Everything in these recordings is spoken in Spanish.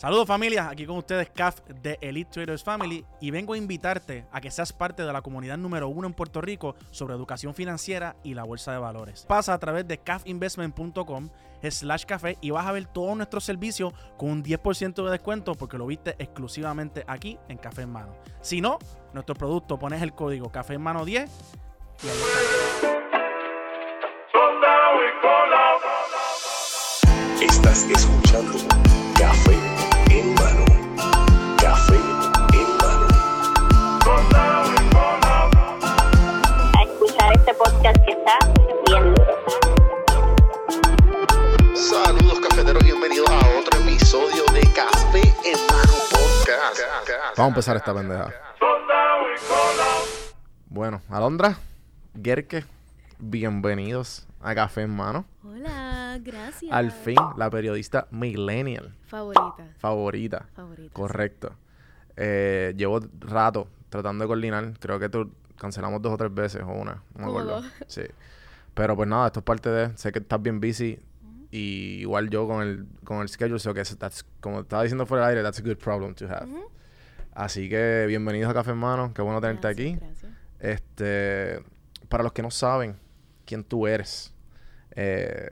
Saludos familia, aquí con ustedes CAF de Elite Traders Family y vengo a invitarte a que seas parte de la comunidad número uno en Puerto Rico sobre educación financiera y la bolsa de valores. Pasa a través de cafinvestment.com slash café y vas a ver todos nuestros servicios con un 10% de descuento porque lo viste exclusivamente aquí en Café en Mano. Si no, nuestro producto pones el código Café en Mano 10 y ahí está. Estás escuchando podcast que está bien duro. Saludos cafeteros, bienvenidos a otro episodio de Café en mano podcast. Vamos a empezar esta pendeja. Bueno, Alondra, Gerke, bienvenidos a Café en Mano. Hola, gracias. Al fin, la periodista millennial Favorita. favorita. Favorita. Correcto. Eh, llevo rato tratando de coordinar. Creo que tú cancelamos dos o tres veces o una. No me acuerdo. Sí. Pero pues nada, esto es parte de. Sé que estás bien busy. Y igual yo con el, con el schedule, so que that's- como estaba diciendo fuera del aire, that's a good problem to have. Así que bienvenidos a Café en Mano. Qué bueno tenerte Gracias, aquí. Gracias. Este, para los que no saben quién tú eres, eh,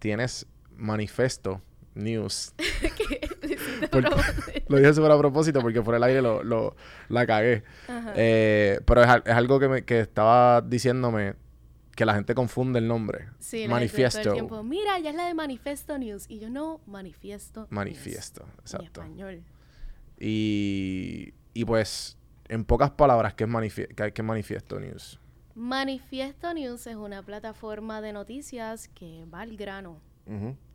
tienes Manifesto News. Porque- lo dije súper a propósito porque por el aire lo, lo- la cagué. Eh, pero es, es algo que, me, que estaba diciéndome que la gente confunde el nombre. Sí, gente todo Manifiesto. el tiempo, Mira, ya es la de Manifesto News. Y yo no, Manifiesto. News". Manifiesto, En exacto. español. Y, y pues, en pocas palabras, ¿qué es, manifie- qué- qué es Manifiesto News? Manifiesto News es una plataforma de noticias que va al grano.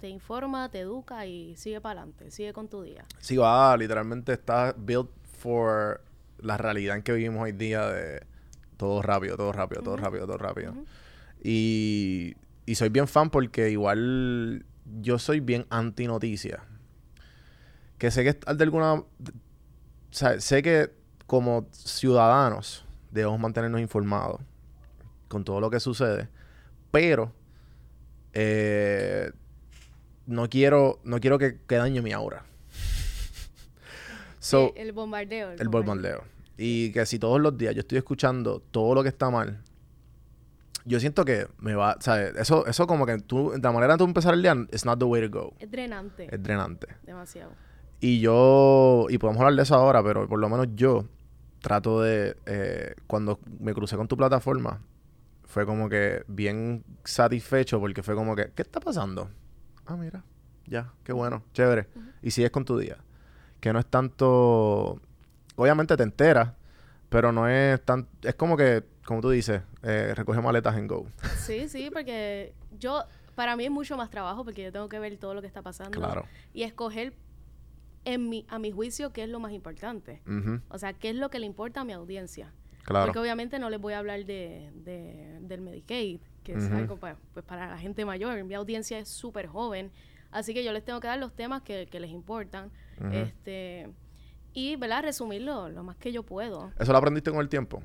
Te informa, te educa y sigue para adelante. Sigue con tu día. Sí, va, literalmente está built for la realidad en que vivimos hoy día de todo rápido, todo rápido, todo rápido, todo rápido. y, y soy bien fan porque igual yo soy bien anti noticia. Que sé que de alguna... O sea, sé que como ciudadanos debemos mantenernos informados con todo lo que sucede, pero eh, no quiero no quiero que, que dañe mi aura. So, el bombardeo. el bombardeo. Y que si todos los días yo estoy escuchando todo lo que está mal, yo siento que me va, ¿sabes? Eso, eso como que tú, de la manera de tú empezar el día, it's not the way to go. Es drenante. Es drenante. Demasiado. Y yo, y podemos hablar de eso ahora, pero por lo menos yo trato de, eh, cuando me crucé con tu plataforma, fue como que bien satisfecho porque fue como que, ¿qué está pasando? Ah, mira, ya, qué bueno, chévere. Y sigues con tu día. Que no es tanto, obviamente te enteras, pero no es tan, es como que, como tú dices, eh, recoge maletas en go. Sí, sí, porque yo, para mí es mucho más trabajo porque yo tengo que ver todo lo que está pasando. Claro. Y escoger en mi, a mi juicio qué es lo más importante. O sea, qué es lo que le importa a mi audiencia. Claro. Porque obviamente no les voy a hablar de, de- del Medicaid, que es algo pa- pues, para la gente mayor. Mi audiencia es súper joven. Así que yo les tengo que dar los temas que, que les importan. Este Y, ¿verdad? Resumirlo lo más que yo puedo. ¿Eso lo aprendiste con el tiempo?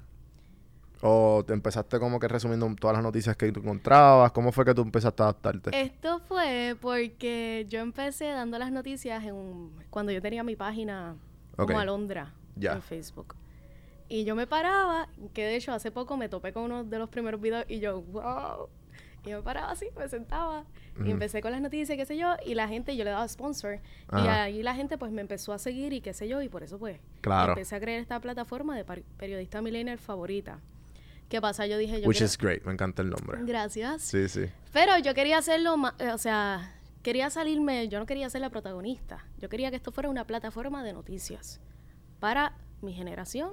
¿O te empezaste como que resumiendo todas las noticias que tú encontrabas? ¿Cómo fue que tú empezaste a adaptarte? Esto fue porque yo empecé dando las noticias en un- cuando yo tenía mi página como Alondra Ya. en Facebook. Y yo me paraba, que de hecho hace poco me topé con uno de los primeros videos y yo, wow. Y me paraba así, me sentaba Ujú. y empecé con las noticias, qué sé yo, y la gente, yo le daba sponsor. Y Ajá. ahí la gente pues me empezó a seguir y qué sé yo, y por eso pues Claro. empecé a crear esta plataforma de periodista millennial favorita. ¿Qué pasa? Yo dije, yo Which quiero- is great. Me encanta el nombre. Gracias. Sí, sí. Pero yo quería hacerlo, ma- eh, o sea, quería salirme, yo no quería ser la protagonista. Yo quería que esto fuera una plataforma de noticias para mi generación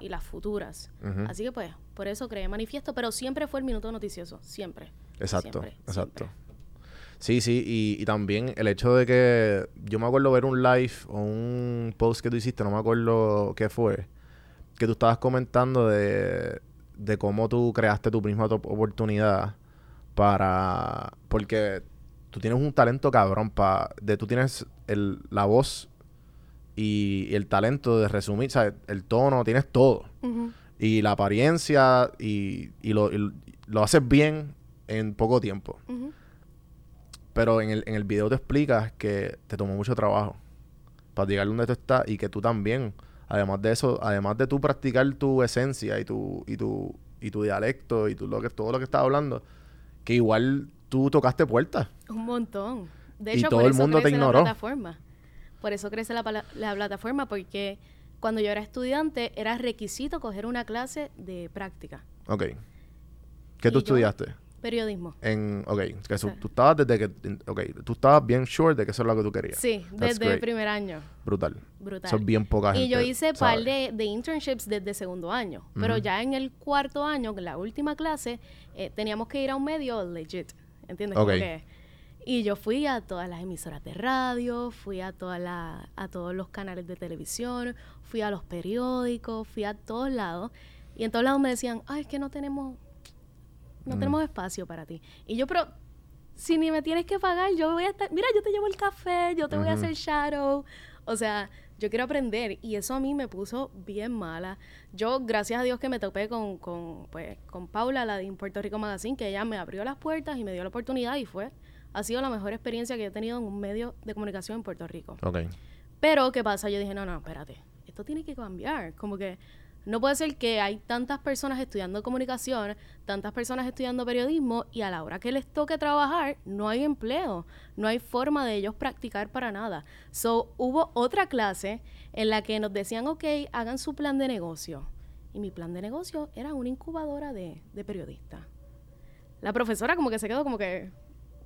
y las futuras. Así que pues, por eso creé Manifiesto, pero siempre fue el minuto noticioso, siempre. Exacto, Siempre, exacto. siempre. Sí, sí, y, y también el hecho de que yo me acuerdo ver un live o un post que tú hiciste, no me acuerdo qué fue, que tú estabas comentando de, de cómo tú creaste tu misma oportunidad para... Porque tú tienes un talento cabrón, pa, de tú tienes el, la voz y, y el talento de resumir, ¿sabes? El tono, tienes todo. Y la apariencia y, y lo, y lo haces bien en poco tiempo. Pero en el, en el video te explicas que te tomó mucho trabajo para llegar donde tú estás y que tú también, además de eso, además de tú practicar tu esencia y tu, y tu, y tu dialecto y tu, lo que, todo lo que estás hablando, que igual tú tocaste puertas. Un montón. De Y hecho, todo por el mundo te ignoró. la plataforma. Por eso crece la, plataforma, porque cuando yo era estudiante era requisito coger una clase de práctica, Ok. ¿Qué tú Y yo- estudiaste? periodismo. En, ok, que tú estabas desde que, ok, tú estabas bien sure de que eso es lo que tú querías. Sí, That's desde el primer año. Brutal. Brutal. Eso es bien poca gente. Y yo hice par de, de internships desde segundo año. Pero ya en el cuarto año, en la última clase, eh, teníamos que ir a un medio legit. ¿Entiendes? Ok. Como que- y yo fui a todas las emisoras de radio, fui a, todas la- a todos los canales de televisión, fui a los periódicos, fui a todos lados. Y en todos lados me decían, ay, es que no tenemos, no Mm. tenemos espacio para ti. Y yo, pero si ni me tienes que pagar, yo voy a estar, mira, yo te llevo el café, yo te voy a hacer shadow. O sea, yo quiero aprender y eso a mí me puso bien mala. Yo, gracias a Dios que me topé con, con, pues, con Paula, la de Puerto Rico Magazine, que ella me abrió las puertas y me dio la oportunidad y fue, ha sido la mejor experiencia que he tenido en un medio de comunicación en Puerto Rico. Ok. Pero, ¿qué pasa? Yo dije, no, no, espérate, esto tiene que cambiar. Como que no puede ser que hay tantas personas estudiando comunicación, tantas personas estudiando periodismo y a la hora que les toque trabajar no hay empleo, no hay forma de ellos practicar para nada. So, hubo otra clase en la que nos decían, ok, hagan su plan de negocio. Y mi plan de negocio era una incubadora de, de periodistas. La profesora como que se quedó como que,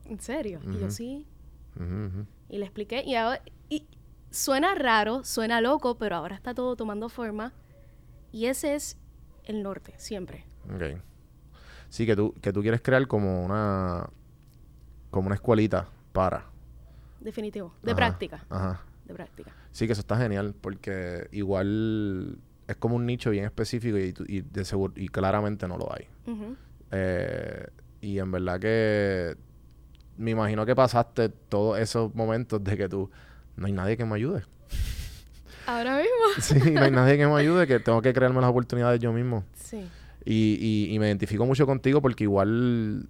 ¿en serio? Y yo sí, y le expliqué. Y, ahora, y suena raro, suena loco, pero ahora está todo tomando forma. Y ese es el norte, siempre. Ok. Sí, que tú, que tú quieres crear como una como una escuelita para. Definitivo. De Ajá, práctica. Ajá. De práctica. Sí, que eso está genial porque igual es como un nicho bien específico y, y de seguro y claramente no lo hay. Eh, y en verdad que me imagino que pasaste todos esos momentos de que tú no hay nadie que me ayude. Ahora mismo. Sí, no hay nadie que me ayude, que tengo que crearme las oportunidades yo mismo. Sí. Y, y, y me identifico mucho contigo porque igual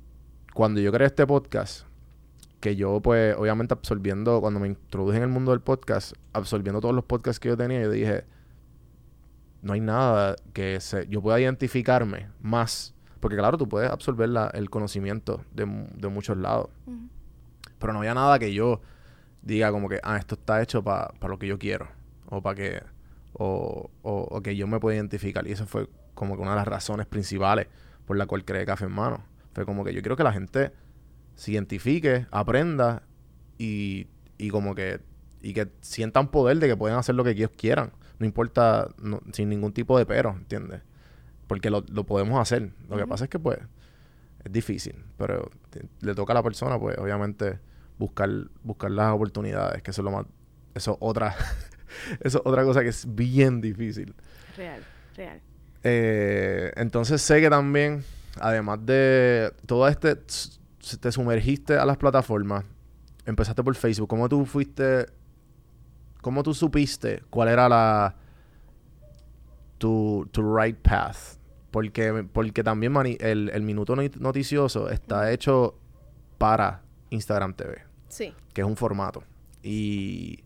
cuando yo creé este podcast, que yo pues obviamente absorbiendo, cuando me introduje en el mundo del podcast, absorbiendo todos los podcasts que yo tenía, yo dije, no hay nada que se, yo pueda identificarme más. Porque claro, tú puedes absorber la- el conocimiento de, de muchos lados. Pero no había nada que yo diga como que, ah, esto está hecho para lo que yo quiero. O para que, o, o, o que yo me pueda identificar. Y eso fue como que una de las razones principales por la cual creé Café en Mano. Fue como que yo quiero que la gente se identifique, aprenda y, y como que, y que sientan poder de que pueden hacer lo que ellos quieran. No importa, no- sin ningún tipo de pero, ¿entiendes? Porque lo, lo podemos hacer. Lo que pasa es que, pues, es difícil, pero te- le toca a la persona, pues, obviamente, buscar, buscar las oportunidades, que eso es lo más, eso es otra, eso es otra cosa que es bien difícil. Real, real. Eh, entonces sé que también, además de todo este, te sumergiste a las plataformas, empezaste por Facebook, ¿cómo tú fuiste, cómo tú supiste cuál era la, tu, tu right path? Porque, porque también mani- el, el minuto noti- noticioso está hecho para Instagram TV, Sí. que es un formato. Y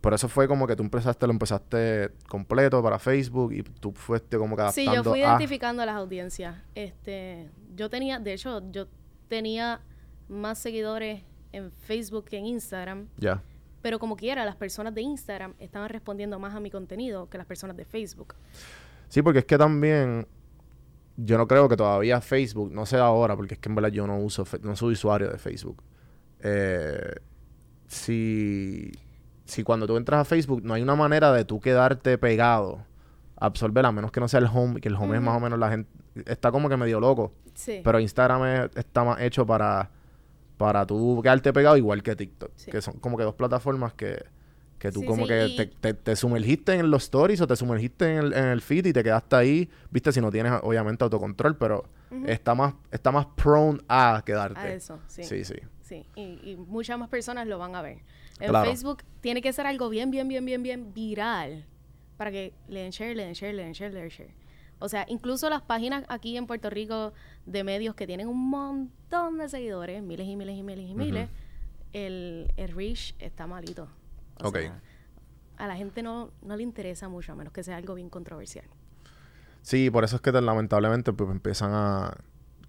por eso fue como que tú empezaste, lo empezaste completo para Facebook y tú fuiste como que Sí, adaptando yo fui a... identificando a las audiencias. Este, yo tenía, de hecho, yo tenía más seguidores en Facebook que en Instagram. Ya. Pero como quiera, las personas de Instagram estaban respondiendo más a mi contenido que las personas de Facebook. Sí, porque es que también yo no creo que todavía Facebook, no sé ahora, porque es que en verdad yo no uso, no soy usuario de Facebook. Eh, si, si cuando tú entras a Facebook no hay una manera de tú quedarte pegado, absorber, a menos que no sea el home, que el home es más o menos la gente, está como que medio loco. Sí. Pero Instagram es- está más hecho para, para tú quedarte pegado igual que TikTok. Sí. Que son como que dos plataformas que, que tú Sí, como sí, que te, te- te sumergiste en los stories o te sumergiste en el, en el feed y te quedaste ahí. Viste, si no tienes obviamente autocontrol, pero está más está más prone a quedarte. A eso, sí. Sí, sí. Sí, y, y muchas más personas lo van a ver. En Claro. Facebook tiene que ser algo bien, bien, bien, bien, bien viral para que le den share, le den share, le den share, le den share. O sea, incluso las páginas aquí en Puerto Rico de medios que tienen un montón de seguidores, miles y miles y miles y miles, el, el reach está malito. O Ok. sea, a la gente no, no le interesa mucho, a menos que sea algo bien controversial. Sí, por eso es que te- lamentablemente pues, empiezan a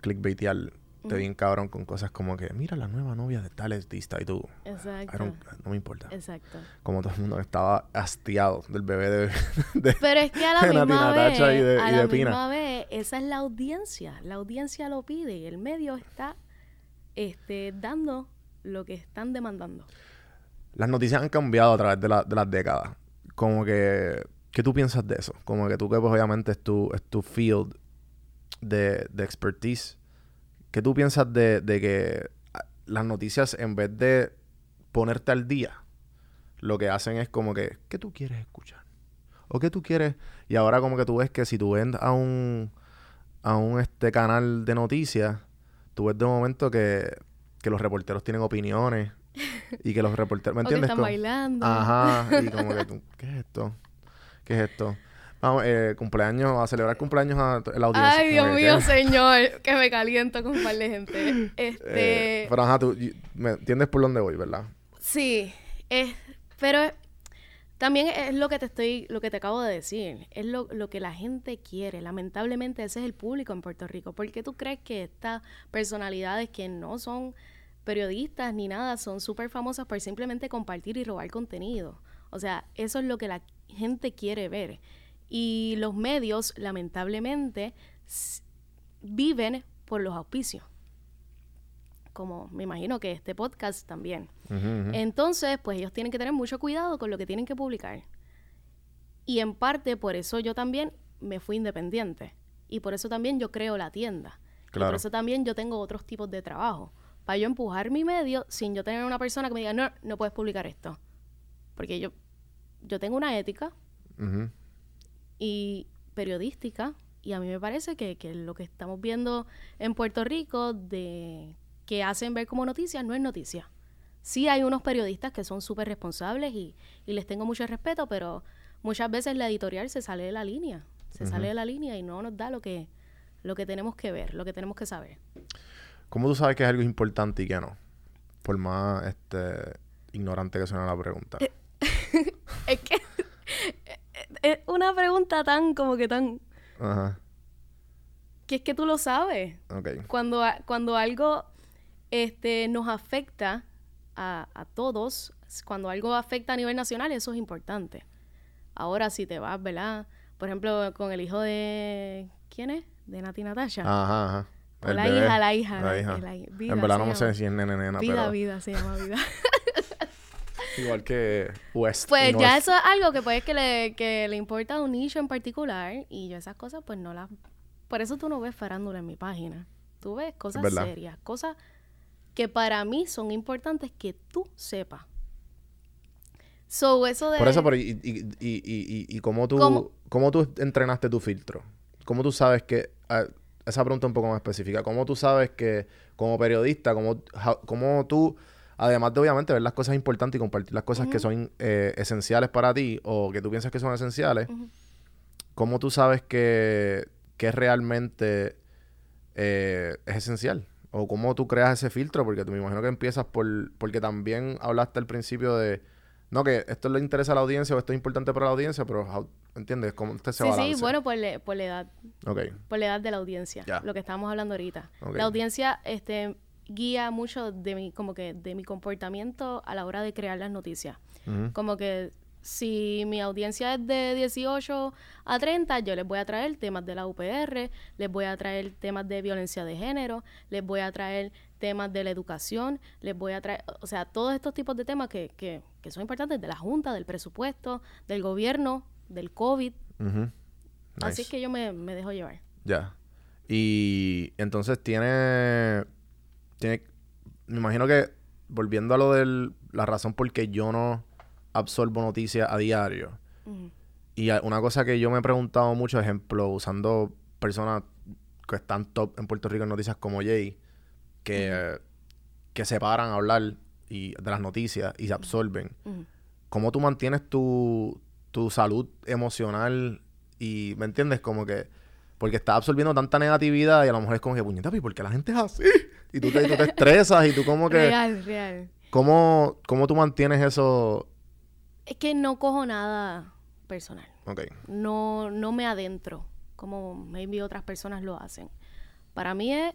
clickbaitear te bien cabrón con cosas como que mira la nueva novia de tal artista y tú Exacto. no me importa Exacto. como todo el mundo estaba hastiado del bebé de, de- Pero es que a la de misma vez, y de- a y la de Pina. misma vez, esa es la audiencia. La audiencia lo pide y el medio está este, dando lo que están demandando. las noticias han cambiado a través de, la- de las décadas como que ¿qué tú piensas de eso? como que tú que pues obviamente es tu, es tu field de, de expertise ¿qué tú piensas de, de que ah, las noticias en vez de ponerte al día lo que hacen es como que ¿qué tú quieres escuchar? ¿o qué tú quieres? y ahora como que tú ves que si tú ves a un a un este canal de noticias tú ves de momento que, que los reporteros tienen opiniones y que los reporteros ¿me O que entiendes? están bailando. Ajá, y como que tú, ¿qué es esto? ¿Qué es esto? Eh, cumpleaños, a celebrar cumpleaños a la audiencia. Ay, Dios mío, señor, que me caliento con un par de gente. Este, Eh, pero ajá, tú me entiendes por dónde voy, ¿verdad? Sí, es, pero también es lo que te estoy, lo que te acabo de decir, es lo, lo que la gente quiere. Lamentablemente ese es el público en Puerto Rico. ¿Por qué tú crees que estas personalidades que no son periodistas ni nada son súper famosas por simplemente compartir y robar contenido? O sea, eso es lo que la gente quiere ver. Y los medios, lamentablemente, viven por los auspicios. Como me imagino que este podcast también. Entonces, pues ellos tienen que tener mucho cuidado con lo que tienen que publicar. Y en parte por eso yo también me fui independiente. Y por eso también yo creo la tienda. Y por eso también yo tengo otros tipos de trabajo. Para yo empujar mi medio sin yo tener una persona que me diga, no, no puedes publicar esto. Porque yo, yo tengo una ética. Y periodística y a mí me parece que, que lo que estamos viendo en Puerto Rico de que hacen ver como noticias no es noticia. Sí hay unos periodistas que son súper responsables y, y les tengo mucho respeto, pero muchas veces la editorial se sale de la línea, se sale de la línea y no nos da lo que, lo que tenemos que ver, lo que tenemos que saber. ¿Cómo tú sabes que es algo importante y que no? Por más este ignorante que suene la pregunta. Es que es una pregunta tan como que tan... Ajá. que es que tú lo sabes. Ok. cuando, cuando algo este, nos afecta a, a todos, cuando algo afecta a nivel nacional, eso es importante. Ahora, si te vas, ¿verdad? Por ejemplo, con el hijo de... ¿Quién es? De Nati Natasha. Ajá, ajá. O la hija, la hija, La hija. la Vida en verdad no sé si es nene nena, vida, pero vida, se llama vida. igual que West. y Pues ya eso es algo que puede que le, que le importa a un nicho en particular y yo esas cosas pues no las... Por eso tú no ves farándula en mi página. Tú ves cosas verdad. serias, cosas que para mí son importantes que tú sepas. So, eso de... Por eso, pero y, y, y, y, y, y cómo tú, ¿Cómo? ¿cómo tú entrenaste tu filtro? ¿Cómo tú sabes que, esa pregunta un poco más específica, ¿cómo tú sabes que como periodista, cómo, how- cómo tú, además de obviamente ver las cosas importantes y compartir las cosas que son eh, esenciales para ti o que tú piensas que son esenciales. ¿cómo tú sabes que, que realmente eh, es esencial? ¿O cómo tú creas ese filtro? Porque tú me imagino que empiezas por... Porque también hablaste al principio de... No, que esto le interesa a la audiencia o esto es importante para la audiencia, pero... how- ¿Entiendes? ¿Cómo este se Sí, balance? sí, bueno, por, le- por la edad. Por la edad de la audiencia, lo que estábamos hablando ahorita. La audiencia este, guía mucho de mi, como que de mi comportamiento a la hora de crear las noticias. Como que si mi audiencia es de 18 a 30, yo les voy a traer temas de la UPR, les voy a traer temas de violencia de género, les voy a traer temas de la educación, les voy a traer, o sea, todos estos tipos de temas que, que, que son importantes de la Junta, del presupuesto, del gobierno, del COVID. Ujú. Así Nice. es que yo me, me dejo llevar. Ya. Y entonces tiene... Tiene... me imagino que, volviendo a lo de la razón por que yo no absorbo noticias a diario, y una cosa que yo me he preguntado mucho, ejemplo, usando personas que están top en Puerto Rico en noticias como Jay, que, que se paran a hablar y, de las noticias y se absorben. ¿Cómo tú mantienes tu, tu salud emocional? Y, ¿me entiendes? Como que... Porque estás absorbiendo tanta negatividad y a lo mejor es como que, puñeta, ¿y por qué la gente es así? Y tú te, y tú te estresas y tú como que... Real, real. ¿cómo, ¿Cómo tú mantienes eso? Es que no cojo nada personal. Ok, No, no me adentro como maybe otras personas lo hacen. Para mí es,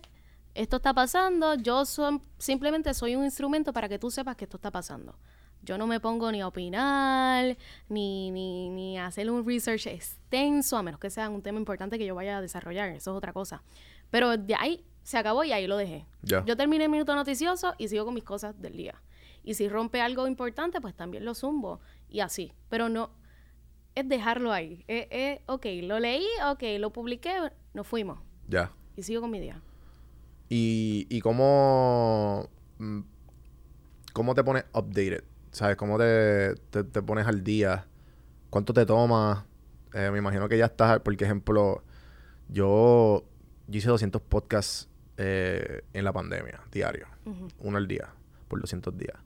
esto está pasando, yo son- simplemente soy un instrumento para que tú sepas que esto está pasando. Yo no me pongo ni a opinar, ni, ni, ni a hacer un research extenso, a menos que sea un tema importante que yo vaya a desarrollar, eso es otra cosa. Pero de ahí se acabó y ahí lo dejé. Yo terminé el minuto noticioso y sigo con mis cosas del día. Y si rompe algo importante, pues también lo zumbo. Y así. Pero no, es dejarlo ahí. Eh, eh, ok, lo leí, ok, lo publiqué, nos fuimos. ya. Y sigo con mi día. ¿Y, y cómo, mm, cómo te pones updated? ¿Sabes? ¿Cómo te, te, te pones al día? ¿Cuánto te toma? Eh, me imagino que ya estás, por ejemplo, yo, yo hice 200 podcasts eh, en la pandemia, diario. Uno al día, por 200 días.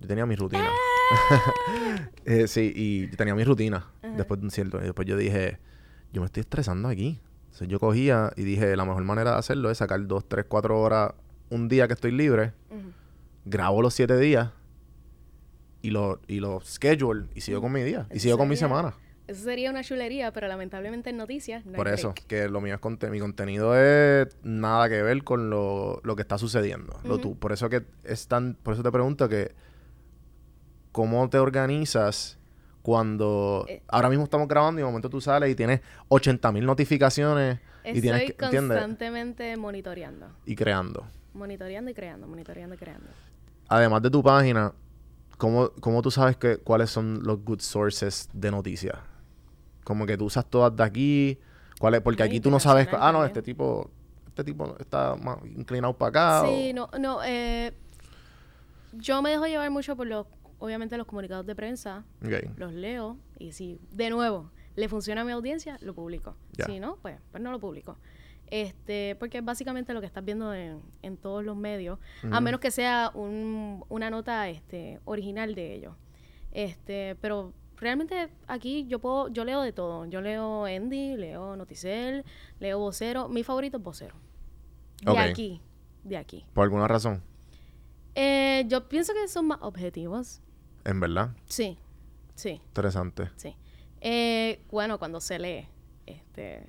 Yo tenía mi rutina. Eh, sí, y yo tenía mi rutina después de un cierto. Y después yo dije, yo me estoy estresando aquí. Entonces yo cogía y dije, la mejor manera de hacerlo es sacar dos, tres, cuatro horas un día que estoy libre, grabo los siete días y lo, y lo schedule y sigo con mi día. Y sigo con mi semana. Eso sería una chulería, pero lamentablemente en noticias no hay Por eso, break. que lo mío es conte- mi contenido es nada que ver con lo, lo que está sucediendo. Lo tú- por eso que es tan, por eso te pregunto que cómo te organizas cuando Eh. ahora mismo estamos grabando y de momento tú sales y tienes 80 mil notificaciones y tienes que, ¿entiendes? constantemente monitoreando. Y creando. Monitoreando y creando, monitoreando y creando. Además de tu página, ¿cómo, cómo tú sabes que cuáles son los good sources de noticias? Como que tú usas todas de aquí, ¿cuál porque Muy aquí tú no sabes, ah, no, este tipo, este tipo está más inclinado para acá. Sí, o- no, no, eh, yo me dejo llevar mucho por los, obviamente los comunicados de prensa, los leo y si de nuevo le funciona a mi audiencia, lo publico. Si no, pues, pues no lo publico. Este, porque es básicamente lo que estás viendo en, en todos los medios, a menos que sea un- una nota este, original de ellos. Este, pero realmente aquí yo puedo, yo leo de todo. Yo leo Endy, leo Noticel, leo Vocero. Mi favorito es Vocero. De aquí, de aquí. Por alguna razón, Eh, yo pienso que son más objetivos. en verdad. Sí, sí, Interesante. sí. Eh, bueno, cuando se lee, este,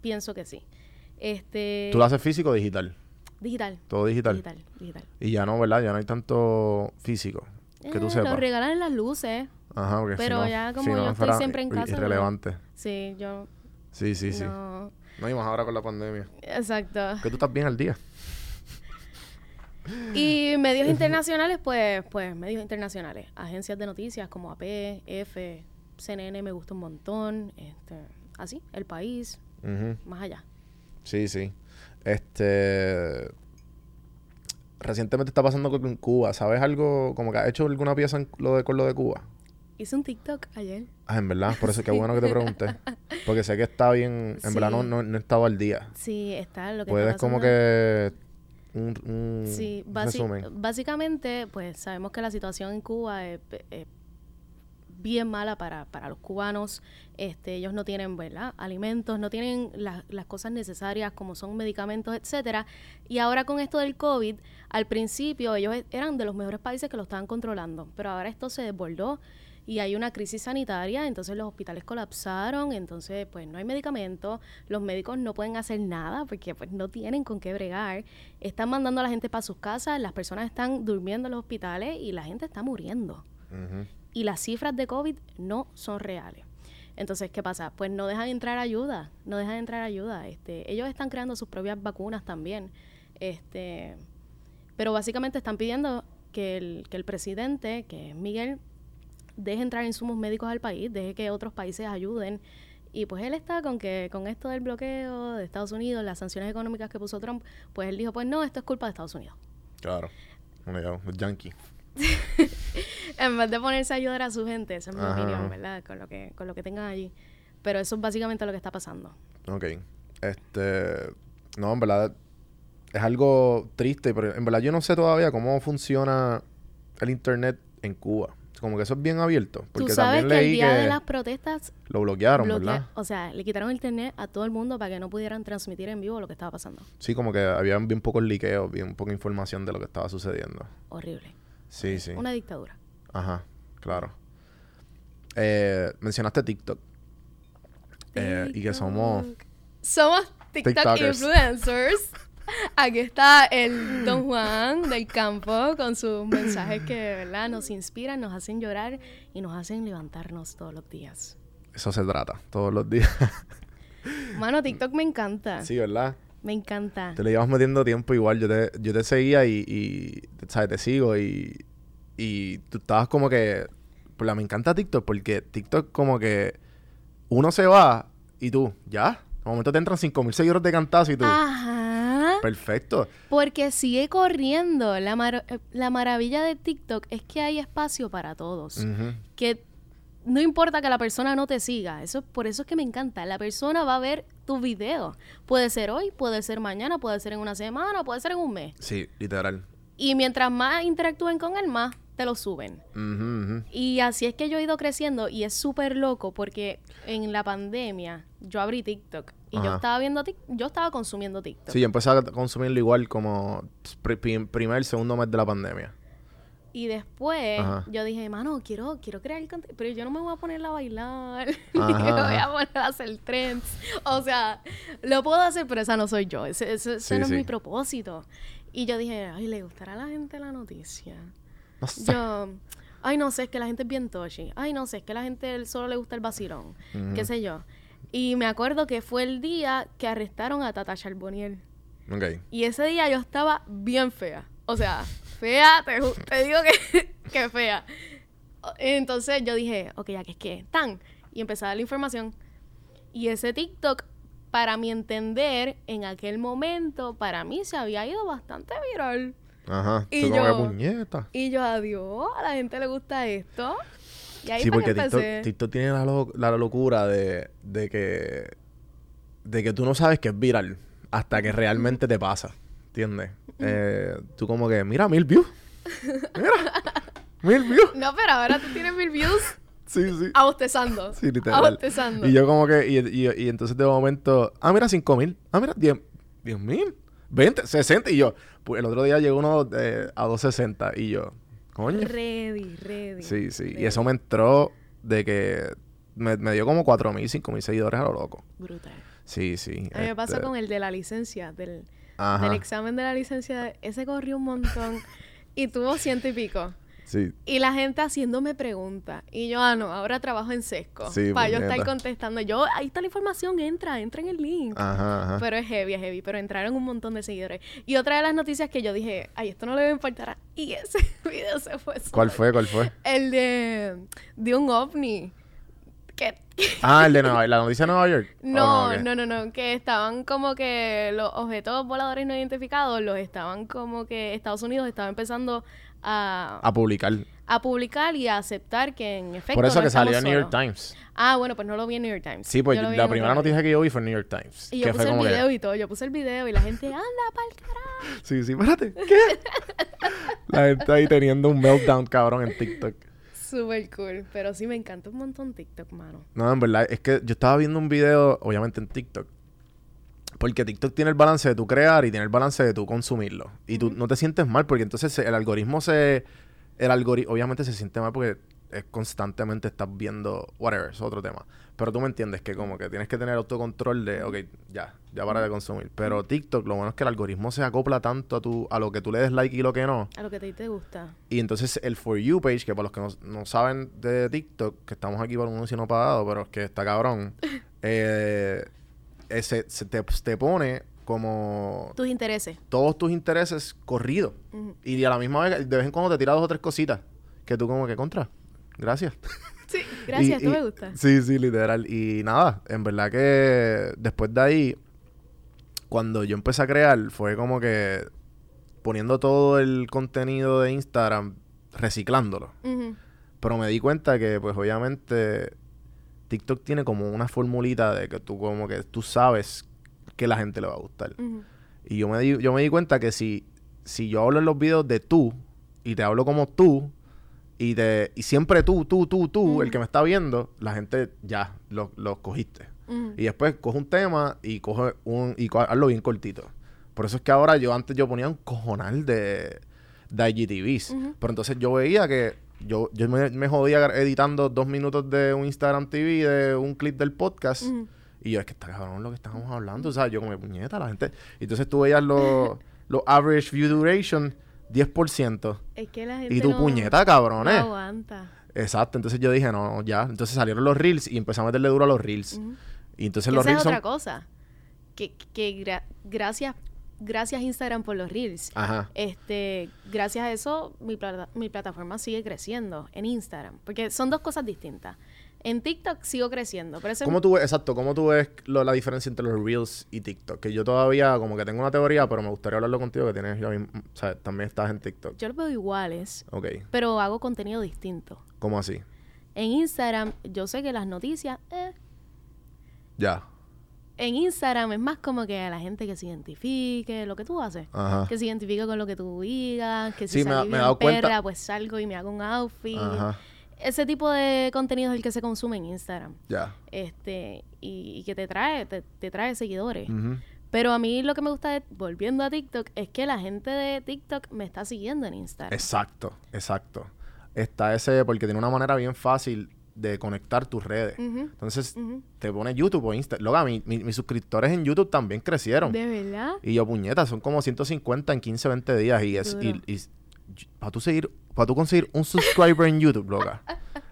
pienso que sí. Este, ¿Tú lo haces físico o digital? digital. Todo digital. Digital, digital. Y ya no, ¿verdad? Ya no hay tanto físico. Que tú Eh, sepas. Regalan en las luces. Ajá, porque si pero no- ya si como no yo estoy siempre en casa, Irrelevante. Sí, yo Sí, sí, sí. no. No, y más ahora con la pandemia. Exacto. Que tú estás bien al día. Y medios internacionales, pues, pues, medios internacionales. Agencias de noticias como AP, F, CNN me gusta un montón. Este, así, El País, más allá. Sí, sí. Este. Recientemente está pasando con Cuba. ¿Sabes algo? Como que has hecho alguna pieza en lo de, con lo de Cuba. Hice un TikTok ayer. Ah, en verdad. Por eso qué bueno que te pregunté. Porque sé que está bien. En verdad no, no, no he estado al día. Sí, está lo que Puedes está como que. Un, un Sí, resumen. básicamente, pues sabemos que la situación en Cuba es, es bien mala para, para los cubanos. Este, ellos no tienen, ¿verdad? Alimentos, no tienen la- las cosas necesarias como son medicamentos, etcétera. Y ahora con esto del COVID, al principio ellos e- eran de los mejores países que lo estaban controlando, pero ahora esto se desbordó y hay una crisis sanitaria, entonces los hospitales colapsaron, entonces pues no hay medicamentos, los médicos no pueden hacer nada porque pues no tienen con qué bregar, están mandando a la gente para sus casas, las personas están durmiendo en los hospitales y la gente está muriendo y las cifras de COVID no son reales. Entonces, ¿qué pasa? Pues no dejan entrar ayuda, no dejan entrar ayuda. Este, ellos están creando sus propias vacunas también. Este, pero básicamente están pidiendo que el, que el presidente, que es Miguel, deje entrar insumos médicos al país, deje que otros países ayuden. Y pues él está con que con esto del bloqueo de Estados Unidos, las sanciones económicas que puso Trump, pues él dijo, pues no, esto es culpa de Estados Unidos. Claro. Los yankee. En vez de ponerse a ayudar a su gente, esa es mi Ajá. opinión, ¿verdad? Con lo que, con lo que tengan allí. Pero eso es básicamente lo que está pasando. Ok. Este. No, en verdad. Es algo triste, pero en verdad yo no sé todavía cómo funciona el internet en Cuba. Como que eso es bien abierto. Porque Tú sabes también que el leí día que de las protestas, lo bloquearon, bloquea- ¿verdad? o sea, le quitaron el internet a todo el mundo para que no pudieran transmitir en vivo lo que estaba pasando. Sí, como que había bien pocos liqueos, bien poca información de lo que estaba sucediendo. Horrible. Sí, sí. Una dictadura. Ajá, claro. Eh, mencionaste TikTok. Eh, y que somos. Somos TikTok influencers. Aquí está el Don Juan del campo con sus mensajes que, ¿verdad? Nos inspiran, nos hacen llorar y nos hacen levantarnos todos los días. Eso se trata todos los días. Mano, TikTok me encanta. sí, ¿verdad? Me encanta. Te le llevas metiendo tiempo igual. Yo te, yo te seguía y, y, ¿sabes? Te sigo y, y tú estabas como que... Pues me encanta TikTok porque TikTok como que uno se va y tú, ya. De momento te entran 5.000 seguidores de cantazo y tú, Ajá. Perfecto. Porque sigue corriendo. La, mar- la maravilla de TikTok es que hay espacio para todos. Que no importa que la persona no te siga. Eso, por eso es que me encanta. La persona va a ver tu video. Puede ser hoy, puede ser mañana, puede ser en una semana, puede ser en un mes. Sí, literal. Y mientras más interactúen con él, más te lo suben. Y así es que yo he ido creciendo y es súper loco porque en la pandemia yo abrí TikTok y yo estaba viendo Tik- yo estaba consumiendo TikTok. Sí, yo empecé a consumirlo igual como pri- pri- primer, segundo mes de la pandemia. Y después Ajá. yo dije, mano, quiero, quiero crear el contenido, pero yo no me voy a poner a bailar, ni me voy a poner a hacer trends. O sea, lo puedo hacer, pero esa no soy yo. Ese, ese- ese Sí, no sí. es mi propósito. Y yo dije, ay, ¿le gustará a la gente la noticia? No sé. Yo, ay, no sé, es que la gente es bien toshi. Ay, no sé, es que la gente solo le gusta el vacilón. Qué sé yo. Y me acuerdo que fue el día que arrestaron a Tata Charboniel. Ok. Y ese día yo estaba bien fea. O sea, fea, te, te digo que, que fea. Entonces yo dije, ok, ya que es que tan. Y empecé a dar la información. Y ese TikTok, para mi entender, en aquel momento, para mí se había ido bastante viral. Ajá. Y Tú como yo- que puñeta. Y yo, adiós, a la gente le gusta esto. Y ahí Sí, porque TikTok. TikTok tiene la, lo- la locura de, de que de que tú no sabes que es viral hasta que realmente te pasa. ¿Entiendes? Eh, tú como que, mira, mil views. Mira, mil views. No, pero ahora tú tienes mil views Sí, sí. abostezando. Sí, literal. Abostezando. Y yo como que, y, y, y entonces de momento, ah, mira, cinco mil. Ah, mira, diez, diez mil. 20, 60. Y yo, pues el otro día llegó uno eh, a 260. Y yo, coño. Ready, ready. Sí, sí. Y eso me entró de que me, me dio como cuatro mil, cinco mil seguidores a lo loco. Brutal. Sí, sí. A mí me pasó este, con el de la licencia, del, del examen de la licencia. Ese corrió un montón y tuvo ciento y pico. Sí. Y la gente haciéndome preguntas. Y yo, ah, no, ahora trabajo en Sesco. Sí, para yo estar contestando. Yo, ahí está la información, entra, entra en el link. Ajá, ajá. Pero es heavy, es heavy. Pero entraron un montón de seguidores. Y otra de las noticias que yo dije, ay, esto no le va a importar. a-". Y ese video se fue. ¿Cuál fue? ¿Cuál fue? El de, de un ovni. Que, Ah, el de Nueva York. ¿La noticia de Nueva York? No, Oh, no, no, no, que estaban como que los objetos voladores no identificados los estaban como que Estados Unidos estaba empezando a, A publicar. a publicar y a aceptar que en efecto Por eso no que salió en New York. Times. Ah, bueno, pues no lo vi en New York Times. Sí, pues Yo la primera noticia que yo vi fue en New York Times. Y yo puse el video y todo, yo puse el video y la gente, anda pa'l carajo. Sí, sí, espérate. ¿Qué? la gente ahí teniendo un meltdown cabrón en TikTok. Súper cool, pero sí me encanta un montón TikTok, mano. No, en verdad, es que yo estaba viendo un video, obviamente en TikTok. Porque TikTok tiene el balance de tú crear y tiene el balance de tú consumirlo. Y tú no te sientes mal porque entonces el algoritmo se... El algoritmo obviamente se siente mal porque es constantemente estás viendo... Whatever, es otro tema. Pero tú me entiendes que como que tienes que tener autocontrol de... Ok, ya, ya para de consumir. Pero TikTok, lo bueno es que el algoritmo se acopla tanto a, tu, a lo que tú le des like y lo que no. A lo que a ti te gusta. Y entonces el For You page, que para los que no, no saben de TikTok, que estamos aquí por un anuncio no pagado, pero es que está cabrón, eh, ese, se te, te pone como Tus intereses. todos tus intereses corridos. Y a la misma vez, de vez en cuando te tira dos o tres cositas que tú como que contra. Gracias. Sí, gracias, Y- y- me gusta. Sí, sí, literal. Y nada, en verdad que después de ahí, cuando yo empecé a crear, fue como que poniendo todo el contenido de Instagram, reciclándolo. Ujú. Pero me di cuenta que, pues, obviamente, TikTok tiene como una formulita de que tú como que tú sabes que la gente le va a gustar. Y yo me di, yo me di cuenta que si, si yo hablo en los videos de tú y te hablo como tú y te y siempre tú, tú, tú, tú, el que me está viendo, la gente ya lo, lo cogiste. Y después coge un tema y coge un y co- hazlo bien cortito. Por eso es que ahora yo antes yo ponía un cojonal de, de IGTVs. Pero entonces yo veía que yo, yo me, me jodía editando dos minutos de un Instagram TV, de un clip del podcast. Y yo, es que está cabrón lo que estábamos hablando. O sea, yo como puñeta, la gente. Y entonces tú veías los los average view duration, 10%. Es que la gente Y tu no, puñeta, no cabrones. aguanta. Exacto. Entonces yo dije, no, ya. Entonces salieron los reels y empecé a meterle duro a los reels. Y entonces los esa es reels otra cosa. Que, que gra- gracias, gracias Instagram por los reels. Ajá. Este, gracias a eso, mi, plata- mi plataforma sigue creciendo en Instagram. Porque son dos cosas distintas. En TikTok sigo creciendo. Pero ¿Cómo tú ves, exacto, cómo tú ves lo- la diferencia entre los Reels y TikTok? Que yo todavía como que tengo una teoría, pero me gustaría hablarlo contigo que tienes, la misma- o sea, también estás en TikTok. yo los veo iguales, Ok, pero hago contenido distinto. ¿cómo así? En Instagram, yo sé que las noticias, eh, Ya, en Instagram es más como que a la gente que se identifique, lo que tú haces. ajá, Que se identifique con lo que tú digas, que si Sí, me salí me bien cuenta- perra, pues salgo y me hago un outfit. ajá, Ese tipo de contenido es el que se consume en Instagram. ya. Este, y, y que te trae, te, te trae seguidores. Pero a mí lo que me gusta, de- volviendo a TikTok, es que la gente de TikTok me está siguiendo en Instagram. Exacto, exacto. Está ese, porque tiene una manera bien fácil de conectar tus redes. Entonces, te pone YouTube o Insta. Luego, mi- mi- mis suscriptores en YouTube también crecieron. ¿De verdad? Y yo, puñeta, son como 150 en 15, 20 días. Y es, y, Duro. Para tú seguir, para tú conseguir un subscriber en YouTube, loca.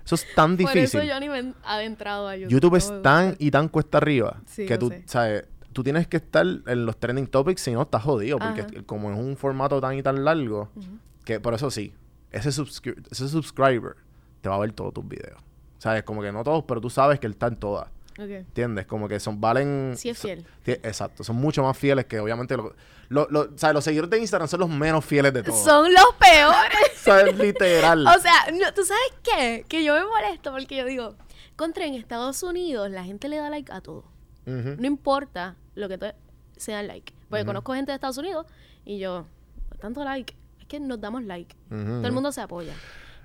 Eso es tan Por difícil. eso yo ni me he adentrado a YouTube. YouTube es tan y tan cuesta arriba Sí, que tú, sabes, tú tienes que estar en los trending topics, si no estás jodido, porque Ajá. como es un formato tan y tan largo, que por eso sí, ese, subscri- ese subscriber te va a ver todos tus videos. ¿Sabes? Como que no todos, pero tú sabes que él está en todas. Ok. ¿Entiendes? Como que son, valen... Sí es fiel. tie- exacto, son mucho más fieles que obviamente... Lo, lo- lo- ¿sabes? Los seguidores de Instagram son los menos fieles de todos. Son los peores. ¿Sabes? Literal. O sea, no, ¿tú sabes qué? Que yo me molesto porque yo digo, contra en Estados Unidos la gente le da like a todo. Ujú. No importa lo que te, se dan like. Porque Ujú. conozco gente de Estados Unidos y yo, tanto like, es que nos damos like. Ujú, Todo el mundo se apoya.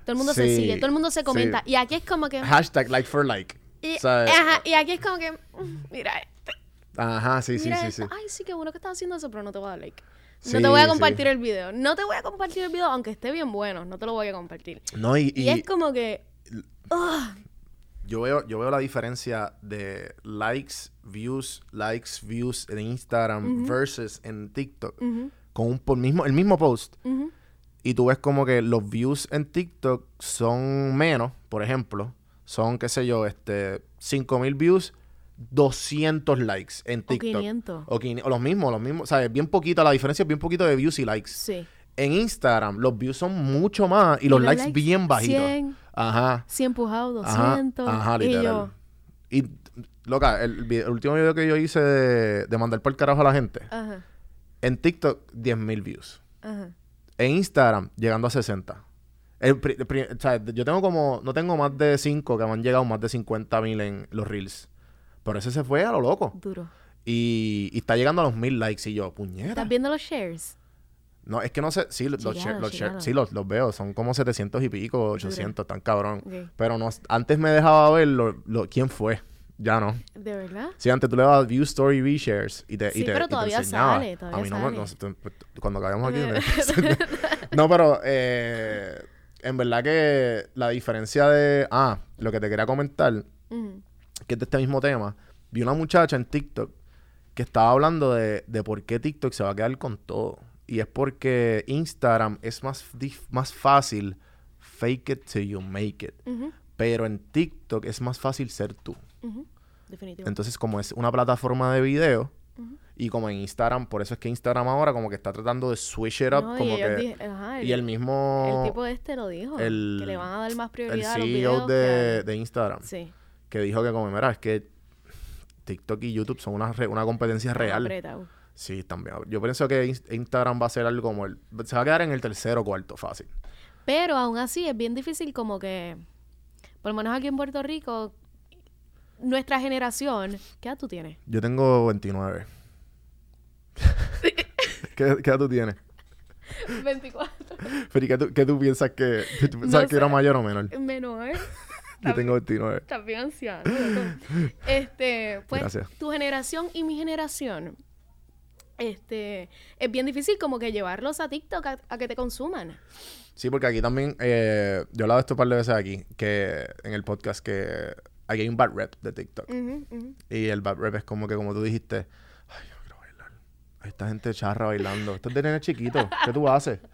Todo el mundo se Sí, sigue, todo el mundo se sí. comenta. Y aquí es como que... Hashtag like for like. Y, ¿Sabes? ajá, y aquí es como que, mm, mira este, Ajá, sí, sí, sí, sí. Ay, sí, qué bueno que estás haciendo eso, pero no te voy a dar like. No Sí, te voy a sí. compartir el video. No te voy a compartir el video, aunque esté bien bueno. No te lo voy a compartir. No, y, Y, y es como que... yo, veo, yo veo la diferencia de likes, views, likes, views en Instagram versus en TikTok. Con un, por mismo, el mismo post. ujú. Y tú ves como que los views en TikTok son menos, por ejemplo. Son, qué sé yo, este, 5000 views, 200 likes en O TikTok. 500. O, o los mismos, los mismos. O sea, es bien poquito, la diferencia es bien poquito de views y likes. Sí. En Instagram, los views son mucho más y los, los likes, likes, bien bajitos. 100. Ajá. 100 empujados, Ajá, 200. ajá, y literal. yo, Y, loca, el, el último video que yo hice de, de mandar por el carajo a la gente, ajá, en TikTok, 10.000 views. ajá. En Instagram, llegando a 60. El pri- el pri- o sea, yo tengo como, no tengo más de 5 que me han llegado más de 50.000 en los reels. Pero ese se fue a lo loco. Duro. Y, y está llegando a los 1000 likes y yo, puñeta. ¿Estás viendo los shares? No, es que no sé, sí, los, share- share- sí, los, los veo, son como 700 y pico, 800, tan cabrón. Pero no, antes me dejaba ver lo, lo- quién fue, ya no. ¿De verdad? Sí, antes tú le dabas view story, view shares y te, Sí, y te, pero y todavía sale, todavía a mí no me, sale. no cuando acabemos aquí. no, pero eh, en verdad que la diferencia de, ah, lo que te quería comentar, que es de este mismo tema, vi una muchacha en TikTok que estaba hablando de, de por qué TikTok se va a quedar con todo. Y es porque Instagram es más, más fácil fake it till you make it. Pero en TikTok es más fácil ser tú. Definitivo. Entonces, como es una plataforma de video, y como en Instagram, por eso es que Instagram ahora como que está tratando de switch it up, No, y como ellos que... ajá, y el mismo... El tipo este lo dijo. el- que le van a dar más el prioridad a los CEO videos. de, de Instagram, Sí. que dijo que como, mira, es que TikTok y YouTube son una, re- una competencia real. apretado. Sí, también. Yo pienso que Inst- Instagram va a ser algo como el... Se va a quedar en el tercero o cuarto, fácil. Pero aún así es bien difícil como que, por lo menos aquí en Puerto Rico, nuestra generación, ¿qué edad tú tienes? Yo tengo 29. ¿Qué, qué edad tú tienes? 24. Pero ¿y qué tú, qué tú piensas que... ¿Tú No pensabas que era mayor o menor? Menor. Yo tengo 29. Estás bien anciano. Este, pues Gracias. tu generación y mi generación, este, es bien difícil como que llevarlos a TikTok a, a que te consuman. Sí, porque aquí también... eh, yo he hablado esto un par de veces aquí, que en el podcast, que aquí hay un bad rep de TikTok. Y el bad rep es como que, como tú dijiste, ay, yo quiero bailar. Hay esta gente charra bailando. Esto es de nene chiquito. ¿Qué tú haces? ¿Qué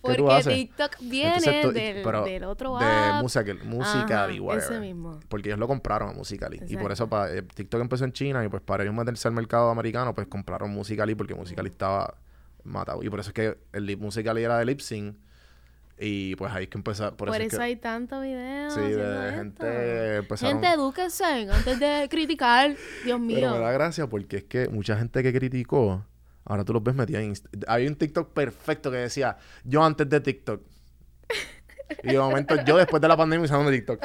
Porque tú haces? TikTok viene Entonces del, pero del otro de app. Musical, Musical.ly, Ajá, whatever. ese mismo. Porque ellos lo compraron a Musical.ly. Y por Exacto. eso pa- eh, TikTok empezó en China y pues para ellos meterse al mercado americano, pues compraron Musical.ly porque Musical.ly estaba matado. Y por eso es que el Musical.ly era de lip sync. Y pues ahí es que empezó. Por, Por, eso, es eso que, hay tanto video. Sí, de gente empezaron- Gente, edúquense antes de criticar. Dios mío. Pero me da gracia porque es que mucha gente que criticó, ahora tú los ves metidos en Inst- Hay un TikTok perfecto que decía, yo antes de TikTok. Y de momento yo después de la pandemia usando TikTok.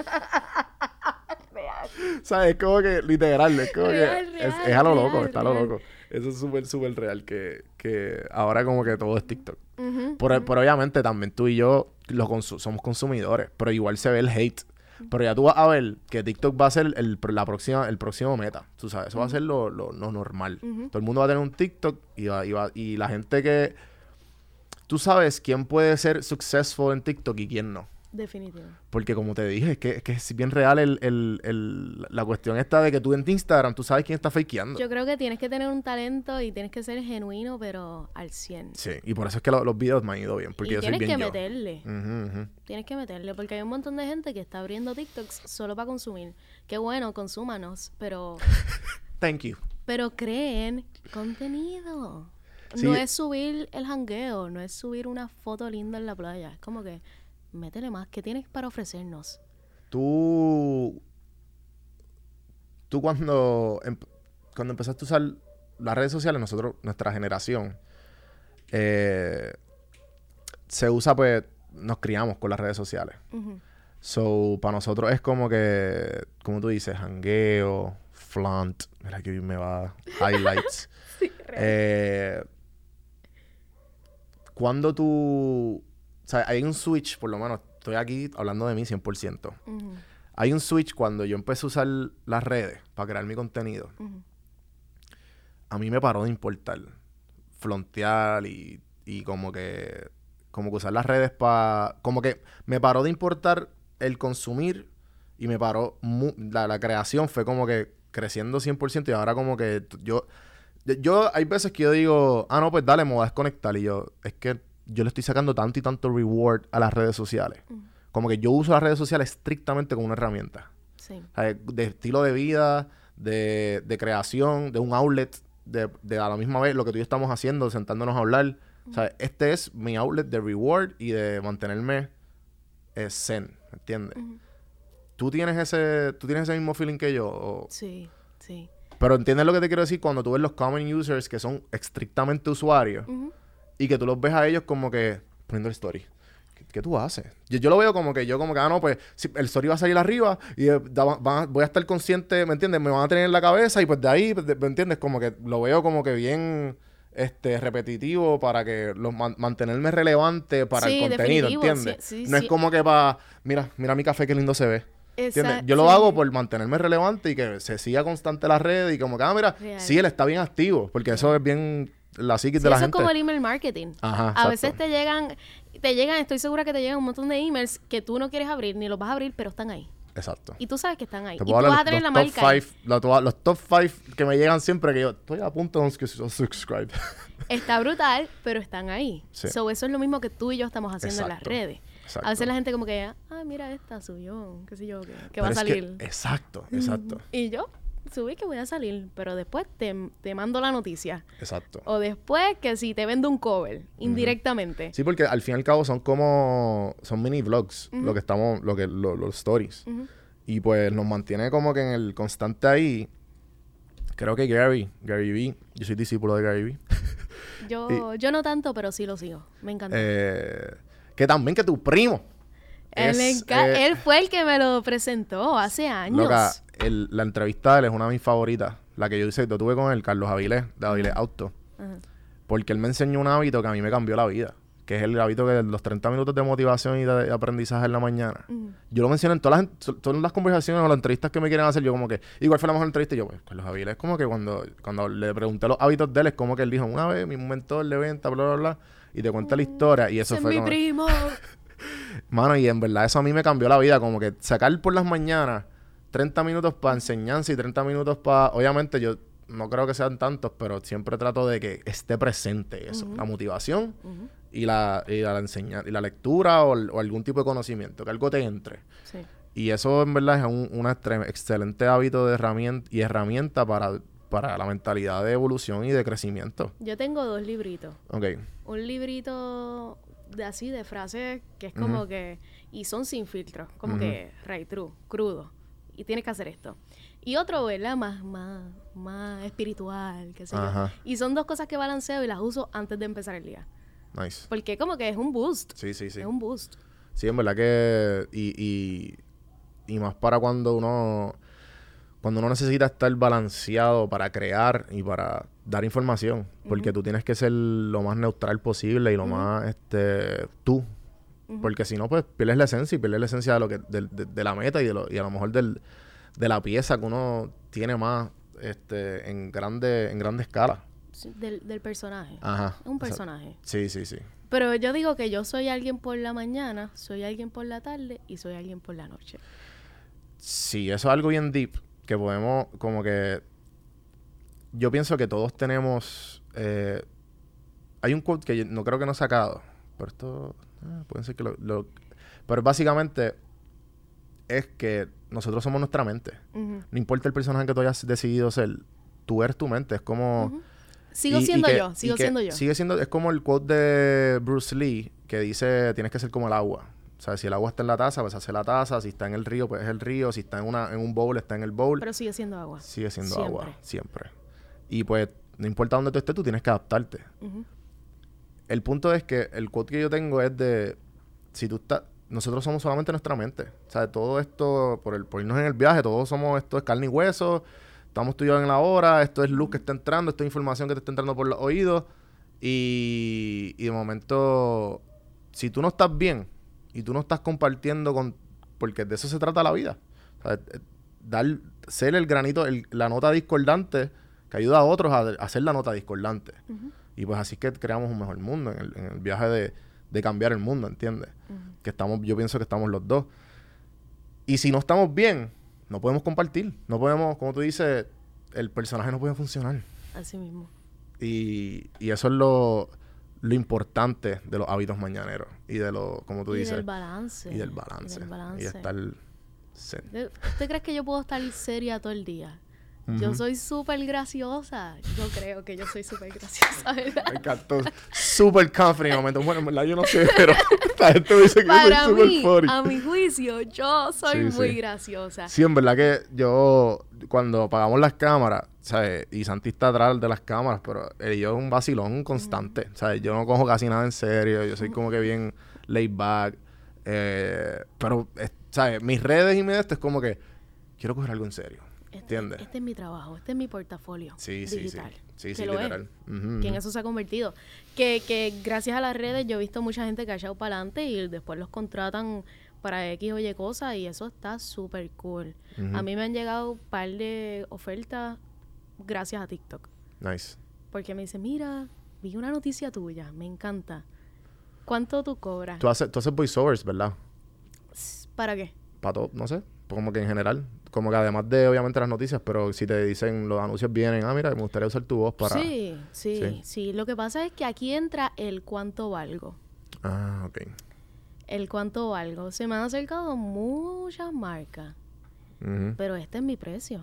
¿Sabes? Es como que literal, es como Real, que es, real, es a lo loco, está a lo loco. Eso es súper, súper real que, que ahora como que todo es TikTok. Por, por obviamente también tú y yo lo consu- somos consumidores, pero igual se ve el hate. Pero ya tú vas a ver que TikTok va a ser el, la próxima, el próximo meta. Tú sabes, eso va a ser lo, lo- lo normal. Todo el mundo va a tener un TikTok y, va, y, va- y la gente que... Tú sabes quién puede ser successful en TikTok y quién no. Definitivo. Porque como te dije, es que es, que es bien real el, el- el- la cuestión esta de que tú en Instagram, tú sabes quién está fakeando. Yo creo que tienes que tener un talento y tienes que ser genuino, pero al 100. Sí, y por eso es que lo- los videos me han ido bien. Porque y yo soy tienes que yo. meterle. Ujú. Tienes que meterle, porque hay un montón de gente que está abriendo TikToks solo para consumir. Qué bueno, consúmanos, pero, Thank you. pero creen contenido. Sí. No es subir el jangueo, no es subir una foto linda en la playa. Es como que, métele más. ¿Qué tienes para ofrecernos? Tú. Tú cuando. em- cuando empezaste a usar las redes sociales, nosotros, nuestra generación, eh, se usa, pues. Nos criamos con las redes sociales. So, para nosotros es como que. Como tú dices, hangueo, flaunt. Mira que hoy me va. Highlights. eh, cuando tú. O sea, hay un switch, por lo menos, estoy aquí hablando de mí 100%. Ujú, Hay un switch cuando yo empecé a usar las redes para crear mi contenido. A mí me paró de importar frontear y, y como que como que usar las redes para como que me paró de importar el consumir y me paró la, la creación fue como que creciendo 100% y ahora como que yo- yo hay veces que yo digo, ah no, pues dale, me voy a desconectar y yo es que yo le estoy sacando tanto y tanto reward a las redes sociales. Como que yo uso las redes sociales estrictamente como una herramienta. Sí. O sea, de estilo de vida, de, de creación, de un outlet, de, de a la misma vez lo que tú y yo estamos haciendo, sentándonos a hablar. O sea, este es mi outlet de reward y de mantenerme eh, zen, ¿me entiendes? ¿Tú tienes ese tú tienes ese mismo feeling que yo? O- Sí, sí. Pero entiendes lo que te quiero decir cuando tú ves los common users que son estrictamente usuarios. Y que tú los ves a ellos como que poniendo el story. ¿Qué, qué tú haces? Yo, yo lo veo como que yo como que, ah, no, pues si el story va a salir arriba y eh, da- va- voy a estar consciente, ¿me entiendes? Me van a tener en la cabeza y pues de ahí, pues, de- ¿me entiendes? Como que lo veo como que bien este repetitivo para que los man- mantenerme relevante para Sí, el contenido, ¿entiendes? sí, sí, no es como que para, mira, mira mi café qué lindo se ve. ¿Entiendes? Yo lo hago por mantenerme relevante y que se siga constante la red y como que, ah, mira, Real. sí, él está bien activo, porque eso es bien la psiquis Sí, de la eso gente. es como el email marketing. Ajá, A exacto. veces te llegan, te llegan, estoy segura que te llegan un montón de emails que tú no quieres abrir ni los vas a abrir, pero están ahí. Exacto. Y tú sabes que están ahí. Te Y tú puedo vas a tener la marca. five- los, to- los top 5 que me llegan siempre que yo estoy a punto de subscribe. Está brutal, pero están ahí. Sí. So, eso es lo mismo que tú y yo estamos haciendo en las redes. Exacto. A veces la gente como que, ah, mira esta, subió, qué sé yo, que, va a que- salir. exacto, exacto, Y yo subí que voy a salir, pero después te, te mando la noticia. exacto. O después que si te vendo un cover, indirectamente. Sí, porque al fin y al cabo son como son mini vlogs, lo que estamos, lo que lo- los stories. Y pues nos mantiene como que en el constante ahí. Creo que Gary, Gary Vee, yo soy discípulo de Gary Vee. Yo, yo no tanto, pero sí lo sigo. Me encanta. Eh, que también que tu primo. Él, es, eh, él fue el que me lo presentó hace años. Loca, el- la entrevista de él es una de mis favoritas. La que yo hice, yo tuve con él, Carlos Avilés, de Avilés Auto. Ajá. Porque él me enseñó un hábito que a mí me cambió la vida. Que es el hábito que los 30 minutos de motivación y de aprendizaje en la mañana. Yo lo mencioné en todas las, todas las conversaciones o las entrevistas que me quieren hacer. Yo como que, igual fue la mejor entrevista. Y yo, pues, Carlos Avilés, como que cuando, cuando le pregunté los hábitos de él, es como que él dijo, una vez mi mentor de venta, bla, bla, bla. Y te cuenta la historia. Y eso Ese es fue mi como- primo. Mano, y en verdad eso a mí me cambió la vida. Como que sacar por las mañanas 30 minutos para enseñanza y 30 minutos para... Obviamente yo no creo que sean tantos, pero siempre trato de que esté presente eso. La motivación y la, y la enseñanza, y la lectura o, algún tipo de conocimiento, que algo te entre. Sí. Y eso en verdad es un extre- excelente hábito de herramienta y herramienta para, para la mentalidad de evolución y de crecimiento. Yo tengo dos libritos. Ok. Un librito de así, de frases, que es como que... Y son sin filtro. Como que right true, crudo. Y tienes que hacer esto. Y otro, ¿verdad? Más, más, más espiritual, qué sé yo. Ajá. Y son dos cosas que balanceo y las uso antes de empezar el día. Nice. Porque como que es un boost. Sí, sí, sí. Es un boost. Sí, en verdad que... Y, y, y más para cuando uno... Cuando uno necesita estar balanceado para crear y para dar información. Porque tú tienes que ser lo más neutral posible y lo más, este... Tú. Porque si no, pues pierdes la esencia y pierdes la esencia de, lo que, de, de la meta y, de lo, y a lo mejor del, de la pieza que uno tiene más este, en, grande, en grande escala. Sí, Del, del personaje. Ajá. Un personaje. Sí, sí, sí. Pero yo digo que yo soy alguien por la mañana, soy alguien por la tarde y soy alguien por la noche. Sí, eso es algo bien deep que podemos como que yo pienso que todos tenemos eh, hay un quote que yo no creo que no he sacado, pero esto ah, puede ser que lo, lo- pero básicamente es que nosotros somos nuestra mente. No importa el personaje que tú hayas decidido ser, tú eres tu mente, es como Sigo y- y siendo que- yo, sigo siendo yo. Sigue siendo, es como el quote de Bruce Lee que dice tienes que ser como el agua. O sea, si el agua está en la taza, pues hace la taza. Si está en el río, pues es el río. Si está en, una, en un bowl, está en el bowl. Pero sigue siendo agua. sigue siendo siempre. agua, siempre. Y pues, no importa dónde tú estés, tú tienes que adaptarte. El punto es que el quote que yo tengo es de, si tú estás, nosotros somos solamente nuestra mente. O sea, todo esto, por, el, por irnos en el viaje, todos somos, esto es carne y hueso, estamos tú y yo en la hora, esto es luz que está entrando, esto es información que te está entrando por los oídos. Y, y de momento, si tú no estás bien y tú no estás compartiendo con, porque de eso se trata la vida. O sea, eh, dar, ser el granito, el- la nota discordante que ayuda a otros a, a hacer la nota discordante. Y pues así es que creamos un mejor mundo en el, en el viaje de, de cambiar el mundo, ¿entiendes? Que estamos, yo pienso que estamos los dos. Y si no estamos bien, no podemos compartir. No podemos, como tú dices, el personaje no puede funcionar. Así mismo. Y, y eso es lo, lo importante de los hábitos mañaneros. Y de lo, como tú y dices, del balance. y del balance. Y del balance. Y estar zen. De- ¿Usted cree que yo puedo estar seria todo el día? Yo soy súper graciosa. Yo creo que yo soy súper graciosa, ¿verdad? Me encantó. Súper confident en el momento. Bueno, en verdad yo no sé, pero la gente dice que Para yo soy mí, a mi juicio, yo soy Sí, muy sí. graciosa. Sí, en verdad que yo, cuando apagamos las cámaras, ¿sabes? Y Santi está atrás de las cámaras, pero él y yo es un vacilón constante, ¿sabes? Yo no cojo casi nada en serio, yo soy como que bien laid back, eh, pero, ¿sabes? Mis redes y mi de esto es como que quiero coger algo en serio, ¿entiendes? este es mi trabajo, este es mi portafolio Sí, sí, sí. digital. Sí, que sí, lo es. literal. Que en eso se ha convertido. Que, que gracias a las redes yo he visto mucha gente que ha echado para adelante y después los contratan para X o Y cosas y eso está súper cool. A mí me han llegado un par de ofertas gracias a TikTok. Nice. Porque me dicen, mira, vi una noticia tuya, me encanta. ¿Cuánto tú cobras? Tú haces, tú haces voiceovers, ¿verdad? ¿Para qué? Para todo, no sé, como que en general. Como que además de, obviamente, las noticias, pero si te dicen, los anuncios vienen, ah, mira, me gustaría usar tu voz para... Sí, sí, Sí. sí, Lo que pasa es que aquí entra el cuánto valgo. Ah, ok. El cuánto valgo. Se me han acercado muchas marcas, pero este es mi precio.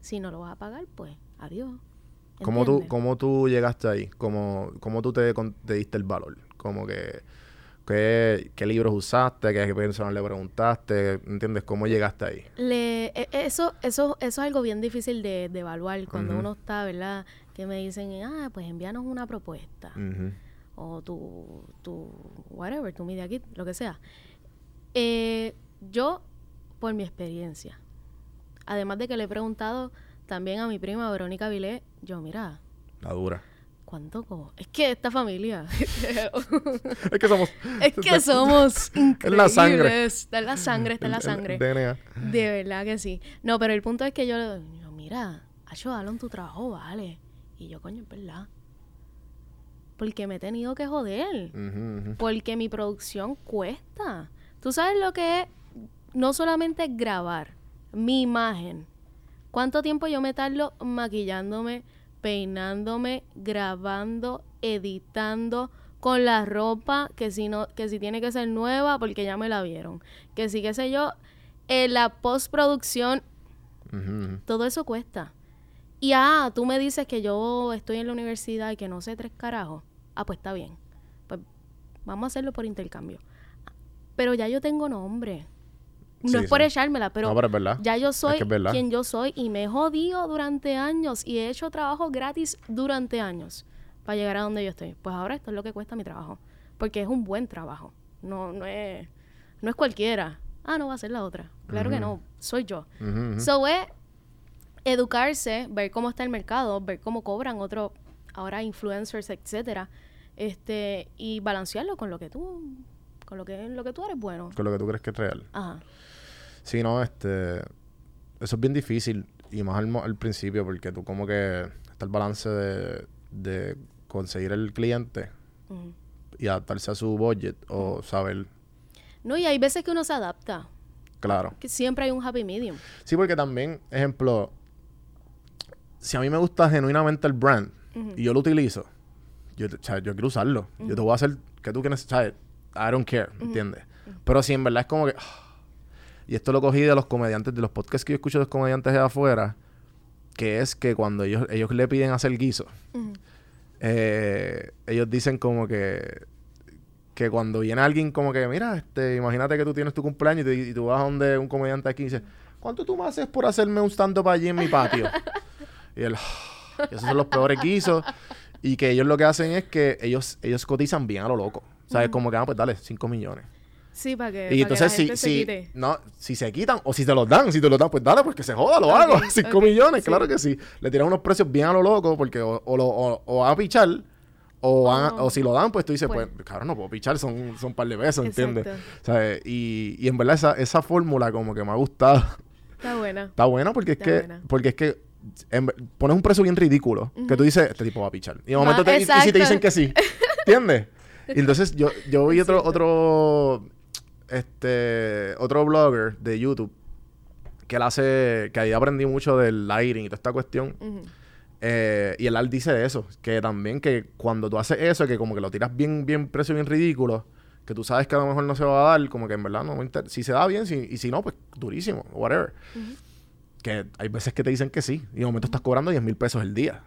Si no lo vas a pagar, pues adiós. ¿Cómo tú. ¿Cómo tú llegaste ahí? ¿Cómo, cómo tú te, te diste el valor? Como que, ¿qué, qué libros usaste? ¿Qué personas le preguntaste? ¿Entiendes? ¿Cómo llegaste ahí? Le, e- eso, eso, eso es algo bien difícil de, de evaluar cuando uno está, ¿verdad? Que me dicen, ah, pues envíanos una propuesta. O tu, tu, whatever, tu media kit, lo que sea. Eh, yo, por mi experiencia, además de que le he preguntado también a mi prima Verónica Vilé, yo, mira, La dura. ¿Cuánto co Es que esta familia, Es que somos... es que somos Es la sangre. increíbles. Está en la sangre, está en la el- el sangre. DNA. De verdad que sí. No, pero el punto es que yo, yo mira, Acho, Alon, tu trabajo vale. Y yo, coño, es verdad. Porque me he tenido que joder. Porque mi producción cuesta. Tú sabes lo que es no solamente grabar mi imagen. ¿Cuánto tiempo yo me tardo maquillándome, peinándome, grabando, editando con la ropa que si no que si tiene que ser nueva porque ya me la vieron, que si qué sé yo, en la postproducción todo eso cuesta. Y ah, tú me dices que yo estoy en la universidad y que no sé tres carajos. Ah, pues está bien. Pues vamos a hacerlo por intercambio. Pero ya yo tengo nombre. No Sí, es por sí. echármela, pero, No, ya yo soy que es verdad. quien yo soy y me he jodido durante años y he hecho trabajo gratis durante años para llegar a donde yo estoy. Pues ahora esto es lo que cuesta mi trabajo. Porque es un buen trabajo. No, no es, no es cualquiera. Ah, no va a ser la otra. Claro que no. Soy yo. Ujú. So es educarse, ver cómo está el mercado, ver cómo cobran otros, ahora influencers, etcétera, este, y balancearlo con lo que tú, con lo que, lo que tú eres bueno. Con lo que tú crees que es real. Ajá. Sí, no, este... Eso es bien difícil. Y más al, principio, porque tú como que... Está el balance de, de conseguir el cliente y adaptarse a su budget o saber... No, y hay veces que uno se adapta, Claro. que siempre hay un happy medium. Sí, porque también, ejemplo... Si a mí me gusta genuinamente el brand y yo lo utilizo, yo, o sea, yo quiero usarlo. Yo te voy a hacer que tú quieres, ¿sabes? I don't care, ¿entiendes? Pero si en verdad es como que... ah, y esto lo cogí de los comediantes, de los podcasts que yo escucho de los comediantes de afuera, que es que cuando ellos, ellos le piden hacer guiso, eh, ellos dicen como que que cuando viene alguien como que, mira, este, imagínate que tú tienes tu cumpleaños y, te- y tú vas a donde un comediante aquí y dices, ¿cuánto tú me haces por hacerme un stand-up allí en mi patio? y él, "Ah, esos son los peores guisos. Y que ellos lo que hacen es que ellos, ellos cotizan bien a lo loco. ¿Sabes? Como que, ah, pues dale, 5 millones. Sí, para que, Y entonces, que la si, gente se si, quite. no, si se quitan o si te los dan, si te los dan, pues dale, pues que se joda, lo hago. Ok, 5 ok, millones, sí. claro que sí. Le tiran unos precios bien a lo loco porque o, o, lo, o, o van a pichar o, van a- Oh. o si lo dan, pues tú dices, pues, Pues. cabrón, no puedo pichar, son, son un par de pesos, ¿entiendes? Y, y en verdad esa, esa fórmula como que me ha gustado. Está buena. Está buena porque es que, buena. porque es que en pones un precio bien ridículo que tú dices, este tipo va a pichar. Y de momento te, y- y si te dicen que sí, ¿entiendes? Y entonces yo, yo vi otro, otro, este, otro blogger de YouTube que él hace, que ahí aprendí mucho del lighting y toda esta cuestión. Ujú. Eh, y él dice eso, que también que cuando tú haces eso, que como que lo tiras bien, bien precio, bien ridículo, que tú sabes que a lo mejor no se va a dar, como que en verdad no me Si se da bien, si, y si no, pues durísimo, whatever. Que hay veces que te dicen que sí, y de momento estás cobrando 10 mil pesos el día.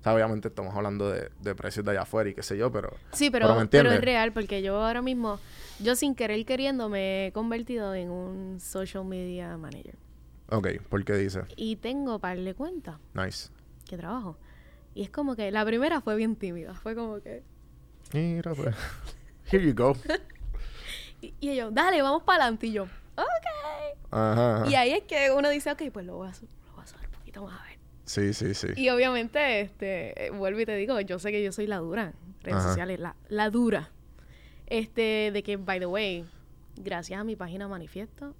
O sea, obviamente estamos hablando de, de precios de allá afuera y qué sé yo, pero... Sí, Pero pero, me pero, entiendes. es real porque yo ahora mismo, yo sin querer queriendo me he convertido en un social media manager. Ok, ¿por qué dice? Y tengo par de cuentas Nice. que trabajo. Y es como que la primera fue bien tímida. Fue como que... Mira, pues... Here you go. Y, y ellos, dale, vamos para adelante. Y yo, ok. Ajá. ajá. Y ahí es que uno dice, ok, pues lo voy a, lo voy a subir un poquito más a ver. Sí, sí, sí. Y obviamente, este, eh, vuelvo y te digo, yo sé que yo soy la dura redes Ajá. sociales, la, la dura. Este, de que, by the way, gracias a mi página Manifiesto,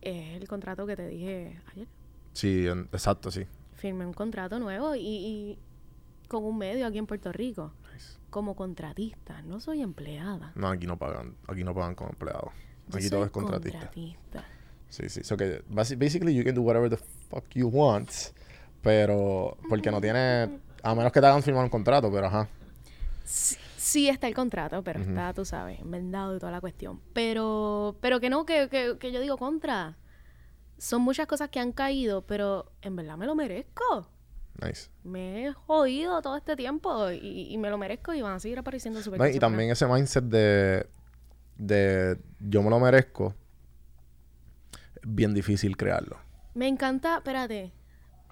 es el contrato que te dije ayer. Sí, en- exacto, sí. Firmé un contrato nuevo y, y con un medio aquí en Puerto Rico, Nice. como contratista, no soy empleada. No, aquí no pagan. Aquí no pagan como empleados. Yo Aquí soy todo es contratista. contratista. Sí, sí. So que basi- basically you can do whatever the fuck you want. Pero porque no tiene... A menos que te hagan firmar un contrato, pero ajá. Sí, sí está el contrato, pero está, tú sabes, enmendado y toda la cuestión. Pero, pero que no, que, que, que yo digo contra. Son muchas cosas que han caído, pero en verdad me lo merezco. Nice. Me he jodido todo este tiempo y, y me lo merezco y van a seguir apareciendo super No, y también ese mindset de... De yo me lo merezco. es Bien difícil crearlo. Me encanta, espérate,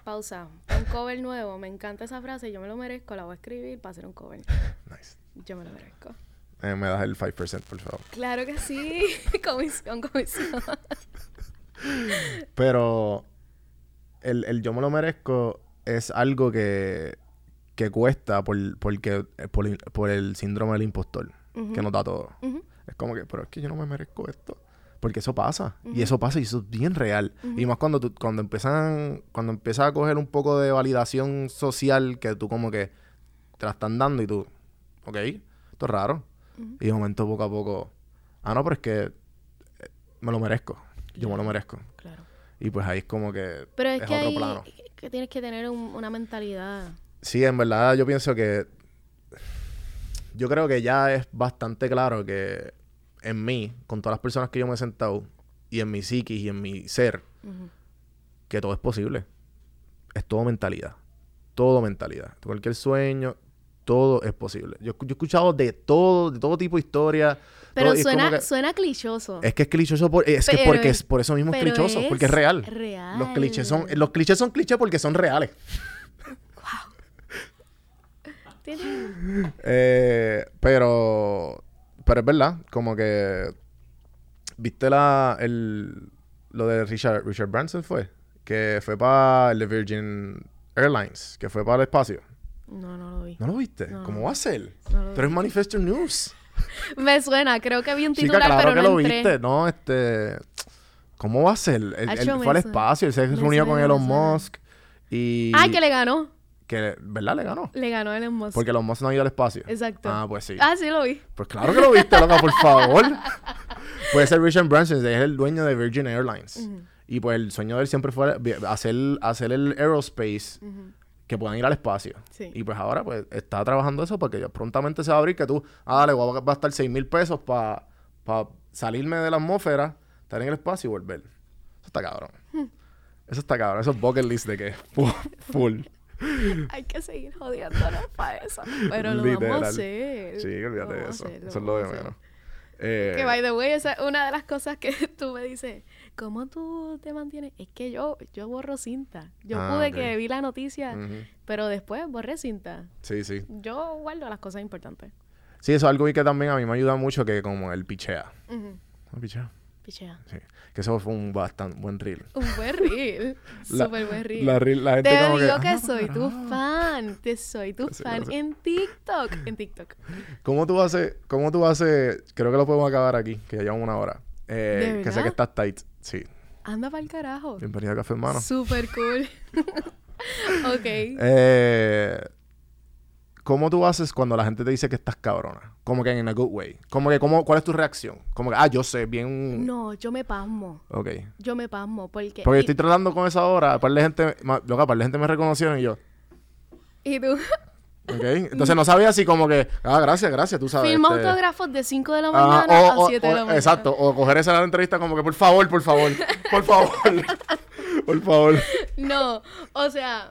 Pausa. Un cover nuevo. Me encanta esa frase. Yo me lo merezco. La voy a escribir para hacer un cover. Nice. Yo me lo merezco. Eh, me das el 5%, por favor. Claro que sí. comisión, comisión. Pero el, el yo me lo merezco es algo que, que cuesta por, porque, eh, por, el- por el síndrome del impostor que nos da todo. Es como que, pero es que yo no me merezco esto. Porque eso pasa. Y eso pasa y eso es bien real. Y más cuando tú, cuando empiezan, cuando empiezas a coger un poco de validación social que tú como que te la están dando y tú, ok, esto es raro. Y de momento poco a poco, ah, no, pero es que eh, me lo merezco. Yo me lo merezco. Claro. Y pues ahí es como que Pero es, es que, otro ahí- plano. que tienes que tener un- una mentalidad. Sí, en verdad yo pienso que yo creo que ya es bastante claro que en mí, con todas las personas que yo me he sentado y en mi psiquis y en mi ser, que todo es posible. Es todo mentalidad. Todo mentalidad. Cualquier sueño, todo es posible. Yo, yo he escuchado de todo, de todo tipo de historias. Pero todo- suena, que- suena clichoso. Es que es clichoso por, es que porque es- por eso mismo es clichoso, porque es real. real. Los clichés son los clichés son clichés porque son reales. Tiene- Eh, pero pero es verdad, como que viste la el lo de Richard Richard Branson fue que fue para el de Virgin Airlines, que fue para el espacio. No, no lo vi. ¿No lo viste? No. ¿Cómo va a ser? No Tú eres Manifesto News. Me suena, creo que vi un Chica, titular, claro pero que no lo entré. viste. No, este... ¿Cómo va a ser? Él, él fue al espacio, él se reunió con Elon. Musk y... Ah, que le ganó. Que, ¿Verdad? Le ganó. Le ganó el Musk. Porque Elon Musk no ha ido al espacio. Exacto. Ah, pues sí. Ah, sí lo vi. Pues claro que lo viste, loca, por favor. Puede ser Richard Branson, es el dueño de Virgin Airlines. Y pues el sueño de él siempre fue hacer, hacer el aerospace que puedan ir al espacio. Sí. Y pues ahora pues está trabajando eso porque ya prontamente se va a abrir que tú, ah, dale, voy a gastar 6 mil pesos para salirme de la atmósfera, estar en el espacio y volver. Eso está cabrón. Eso está cabrón. Eso es bucket list de que full. Hay que seguir jodiéndonos para eso. Pero lo vamos a hacer. Sí, olvídate de eso. hacer, eso es lo de menos. Eh, Que by the way, esa es una de las cosas que tú me dices, ¿cómo tú te mantienes? Es que yo, yo borro cinta. Yo Ah, pude que vi la noticia, pero después borré cinta. Sí, sí. Yo guardo las cosas importantes. Sí, eso es algo que también a mí me ayuda mucho, que como el pichea. Ujú. ¿El pichea? Pichea. Sí. Que eso fue un bastante buen reel. Un buen reel. Súper buen reel. La, reel- la gente Te como digo que... que, "Ah, soy tu carajo". fan. Te soy tu Sí, fan en TikTok. En TikTok. ¿Cómo tú haces? ¿Cómo tú haces? Creo que lo podemos acabar aquí, que ya llevamos una hora. Eh, ¿De que sé que estás tight. Sí. Anda para el carajo. Bienvenido a Café Hermano. Súper cool. ok. Eh, ¿Cómo tú haces cuando la gente te dice que estás cabrona? Como que en a good way. Como que, ¿cómo, ¿cuál es tu reacción? Como que, ah, yo sé, bien... No, yo me pasmo. Ok. Yo me pasmo porque... Porque y, estoy tratando con eso ahora. Par de gente... Loca, par de gente me reconocieron y yo... y tú Ok. Entonces no sabía así como que... Ah, gracias, gracias. Tú sabes. firma este- autógrafos de 5 de la Ajá, mañana o- a o- 7 de la mañana. Exacto. O coger esa la entrevista como que, por favor, por favor. Por favor. por favor. No, o sea,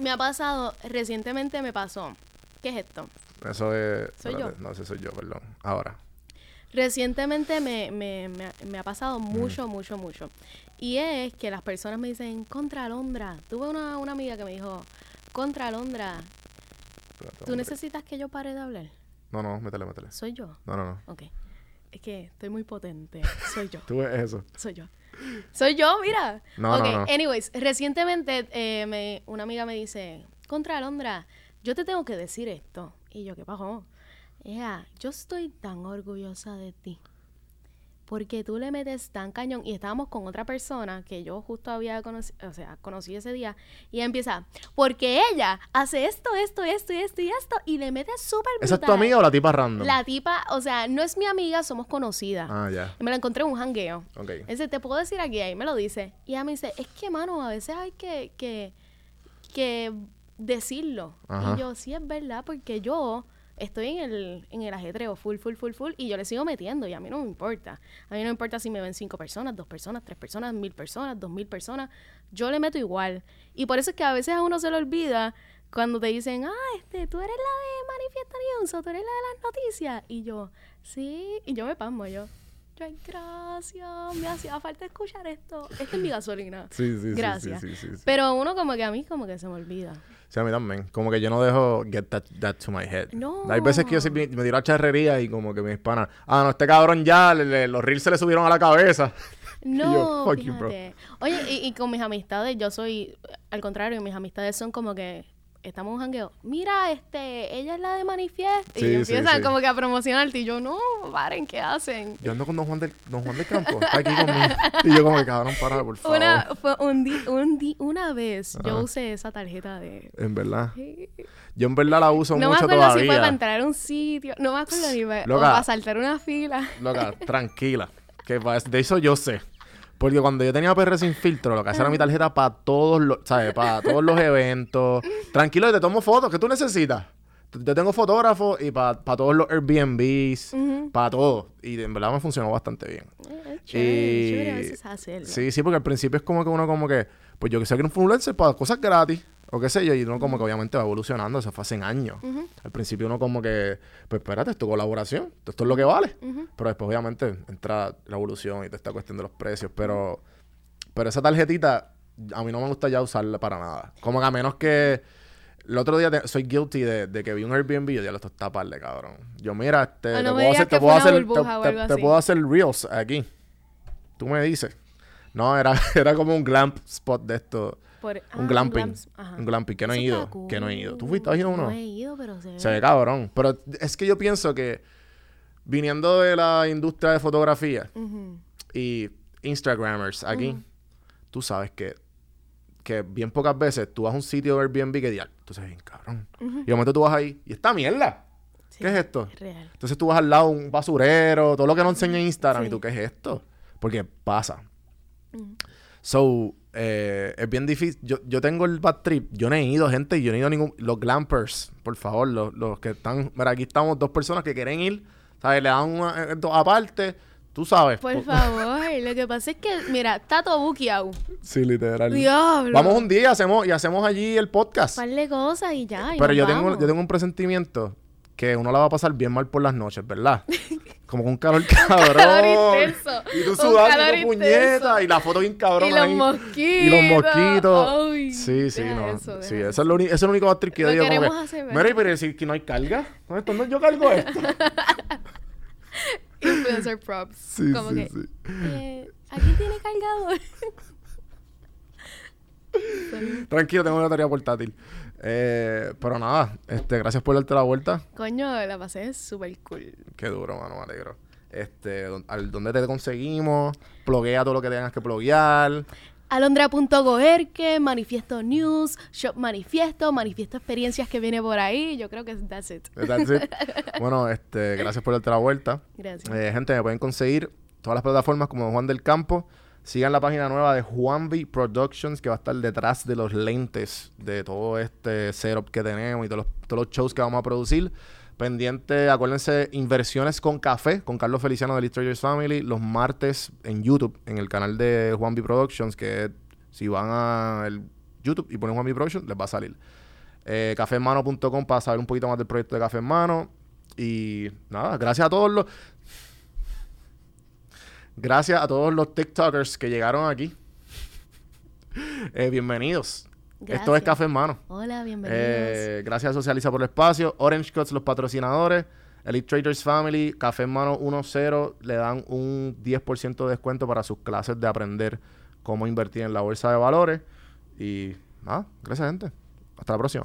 me ha pasado, recientemente me pasó. ¿Qué es esto? Eso es... Soy yo. No, ese soy yo, perdón. Ahora. Recientemente me, me, me, ha- me ha pasado Mm. mucho, mucho, mucho. Y es que las personas me dicen, contra Londra. Tuve una, una amiga que me dijo, contra Londra, Espérate, ¿tú hombre. necesitas que yo pare de hablar? No, no, métele, métele. Soy yo. No, no, no. Ok. Es que estoy muy potente. Soy yo. Tú ves eso. Soy yo. Soy yo, mira. No, ok, no, no. anyways, recientemente eh, me- una amiga me dice, contra Londra, yo te tengo que decir esto. Y yo, ¿qué pasó? Ella, yo estoy tan orgullosa de ti. Porque tú le metes tan cañón. Y estábamos con otra persona que yo justo había conocido, o sea, conocí ese día. Y ella empieza, porque ella hace esto, esto, esto y esto y esto. Y le mete súper ¿Esa es tu brutal". amiga o la tipa random? La tipa, o sea, no es mi amiga, somos conocidas. Ah, ya. Me la encontré en un jangueo. Ok. Ese, te puedo decir aquí, ahí me lo dice. Y ella me dice, es que, mano, a veces hay que, que, que decirlo. Ajá. Y yo, sí, es verdad, porque yo estoy en el, en el ajetreo full, full, full, full, y yo le sigo metiendo, y a mí no me importa. A mí no me importa si me ven cinco personas, dos personas, tres personas, mil personas, dos mil personas. Yo le meto igual. Y por eso es que a veces a uno se le olvida cuando te dicen, ah, este, tú eres la de Manifiesta News, o tú eres la de las noticias. Y yo, sí, y yo me pasmo, yo. Ay, gracias. Me hacía falta escuchar esto. Esta es mi gasolina. Sí, sí, sí, Gracias. sí, sí, sí. Pero uno como que a mí como que se me olvida. Sí, a mí también. Como que yo no dejo get that, that to my head. No. Hay veces que yo me, me tiro a charrería y como que mis panas, ah, no, este cabrón ya, le- le- los reels se le subieron a la cabeza. No, fuck you, bro. Oye, y, y con mis amistades, yo soy, al contrario, mis amistades son como que estamos en un jangueo. Mira, este, ella es la de Manifiesto. Sí, y empiezan sí. como que a promocionarte. Y yo, no, paren, ¿qué hacen? Yo ando con Don Juan del, Don Juan del Campo, está aquí conmigo. Y yo como que, cabrón, para, por favor. Una, fue un di- un di- una vez yo Ajá. usé esa tarjeta de... En verdad. Yo en verdad la uso No me mucho acuerdo si fue para todavía. entrar a un sitio, no me acuerdo ni para, o Loca. para saltar una fila. Loca, tranquila. Que de eso yo sé. Porque cuando yo tenía PR sin filtro, lo que hacía era mi tarjeta para todos los, ¿sabes? Para todos los eventos. Tranquilo, te tomo fotos. ¿Qué tú necesitas? Yo tengo fotógrafos y para todos los Airbnbs, para todo. Y en verdad me funcionó bastante bien. Eh, chévere, chévere a veces hacerlo. Sí, sí, porque al principio es como que uno como que, pues yo que sé que un influencer para cosas gratis, o qué sé yo, y uno como que obviamente va evolucionando, eso fue hace años. Al principio uno como que, pues espérate, esto es colaboración, esto es lo que vale. Pero después obviamente entra la evolución y toda esta cuestión de los precios, pero, pero esa tarjetita a mí no me gusta ya usarla para nada. Como que a menos que... El otro día te- soy guilty de, de que vi un Airbnb y yo, ya lo estoy tapando, cabrón. Yo, mira, te no hacer, te hacer, te- te- te puedo hacer reels aquí. Tú me dices. No, era, era como un glamp spot de esto. Por- un ah, un glamping. Un glamping, que no he ido. Que no he ido. ¿Tú fuiste? ¿Has ido uno? No he ido, pero se ve. Se ve cabrón. Pero es que yo pienso que viniendo de la industria de fotografía Ujú. y Instagramers aquí, tú sabes que, que bien pocas veces tú vas a un sitio de Airbnb que digas, tú sabes, bien cabrón. Y de momento tú vas ahí y esta mierda. Sí, ¿Qué es esto? Es real. Entonces tú vas al lado de un basurero, todo lo que no enseña en Instagram, Sí. y tú, ¿qué es esto? Porque pasa. So, eh, es bien difícil. Yo, yo tengo el bad trip. Yo no he ido, gente, y yo no he ido a ningún. Los glampers, por favor, los, los que están. Mira, aquí estamos dos personas que quieren ir, ¿sabes? Le dan una. eh, dos aparte, tú sabes. Por Por- favor, lo que pasa es que, mira, está todo buqueado. Sí, literal. Diablo. Vamos un día hacemos, y hacemos allí el podcast. Un par de cosas y ya. y Pero yo tengo, yo tengo un presentimiento que uno la va a pasar bien mal por las noches, ¿verdad? Como con un calor cabrón. calor intenso. Y tú sudando tu puñeta. Y la foto bien cabrón Y los ahí. mosquitos. Y los mosquitos. Ay, sí, sí, no. eso, sí, eso es lo, eso es lo único bad trip que yo digo. como Mira, ¿verdad? pero decir que no hay carga. ¿Dónde está? ¿Dónde yo cargo esto? Influencer props. Sí, Como sí, que, sí. eh, ¿Aquí tiene cargador? Tranquilo, tengo una tarea portátil. Eh, pero nada, este, gracias por darte la vuelta. Coño, la pasé súper cool. Qué duro, mano, me alegro. Este, don- al, ¿dónde te conseguimos? Pluguea todo lo que tengas que pluguear. Alondra.goerke, Manifiesto News, Shop Manifiesto, Manifiesto Experiencias que viene por ahí. Yo creo que that's it. That's it. bueno, este, gracias por darte la vuelta. Gracias. Eh, gente, me pueden conseguir todas las plataformas como Juan del Campo. Sigan la página nueva de Juanvi Productions, que va a estar detrás de los lentes de todo este setup que tenemos y todos los, todos los shows que vamos a producir. Pendiente, acuérdense, Inversiones con Café, con Carlos Feliciano de Illustrators Family, los martes en YouTube, en el canal de Juanvi Productions, que si van a el YouTube y ponen Juanvi Productions, les va a salir. Eh, cafehermano.com para saber un poquito más del proyecto de Café Hermano. Y nada, gracias a todos los... Gracias a todos los TikTokers que llegaron aquí. Eh, bienvenidos. Esto es Gracias. Café Hermano. Hola, bienvenidos. Eh, gracias a Socializa por el espacio. Orange Cuts, los patrocinadores. Elite Traders Family, Café Hermano 1.0, le dan un 10% de descuento para sus clases de aprender cómo invertir en la bolsa de valores. Y nada, gracias gente. Hasta la próxima.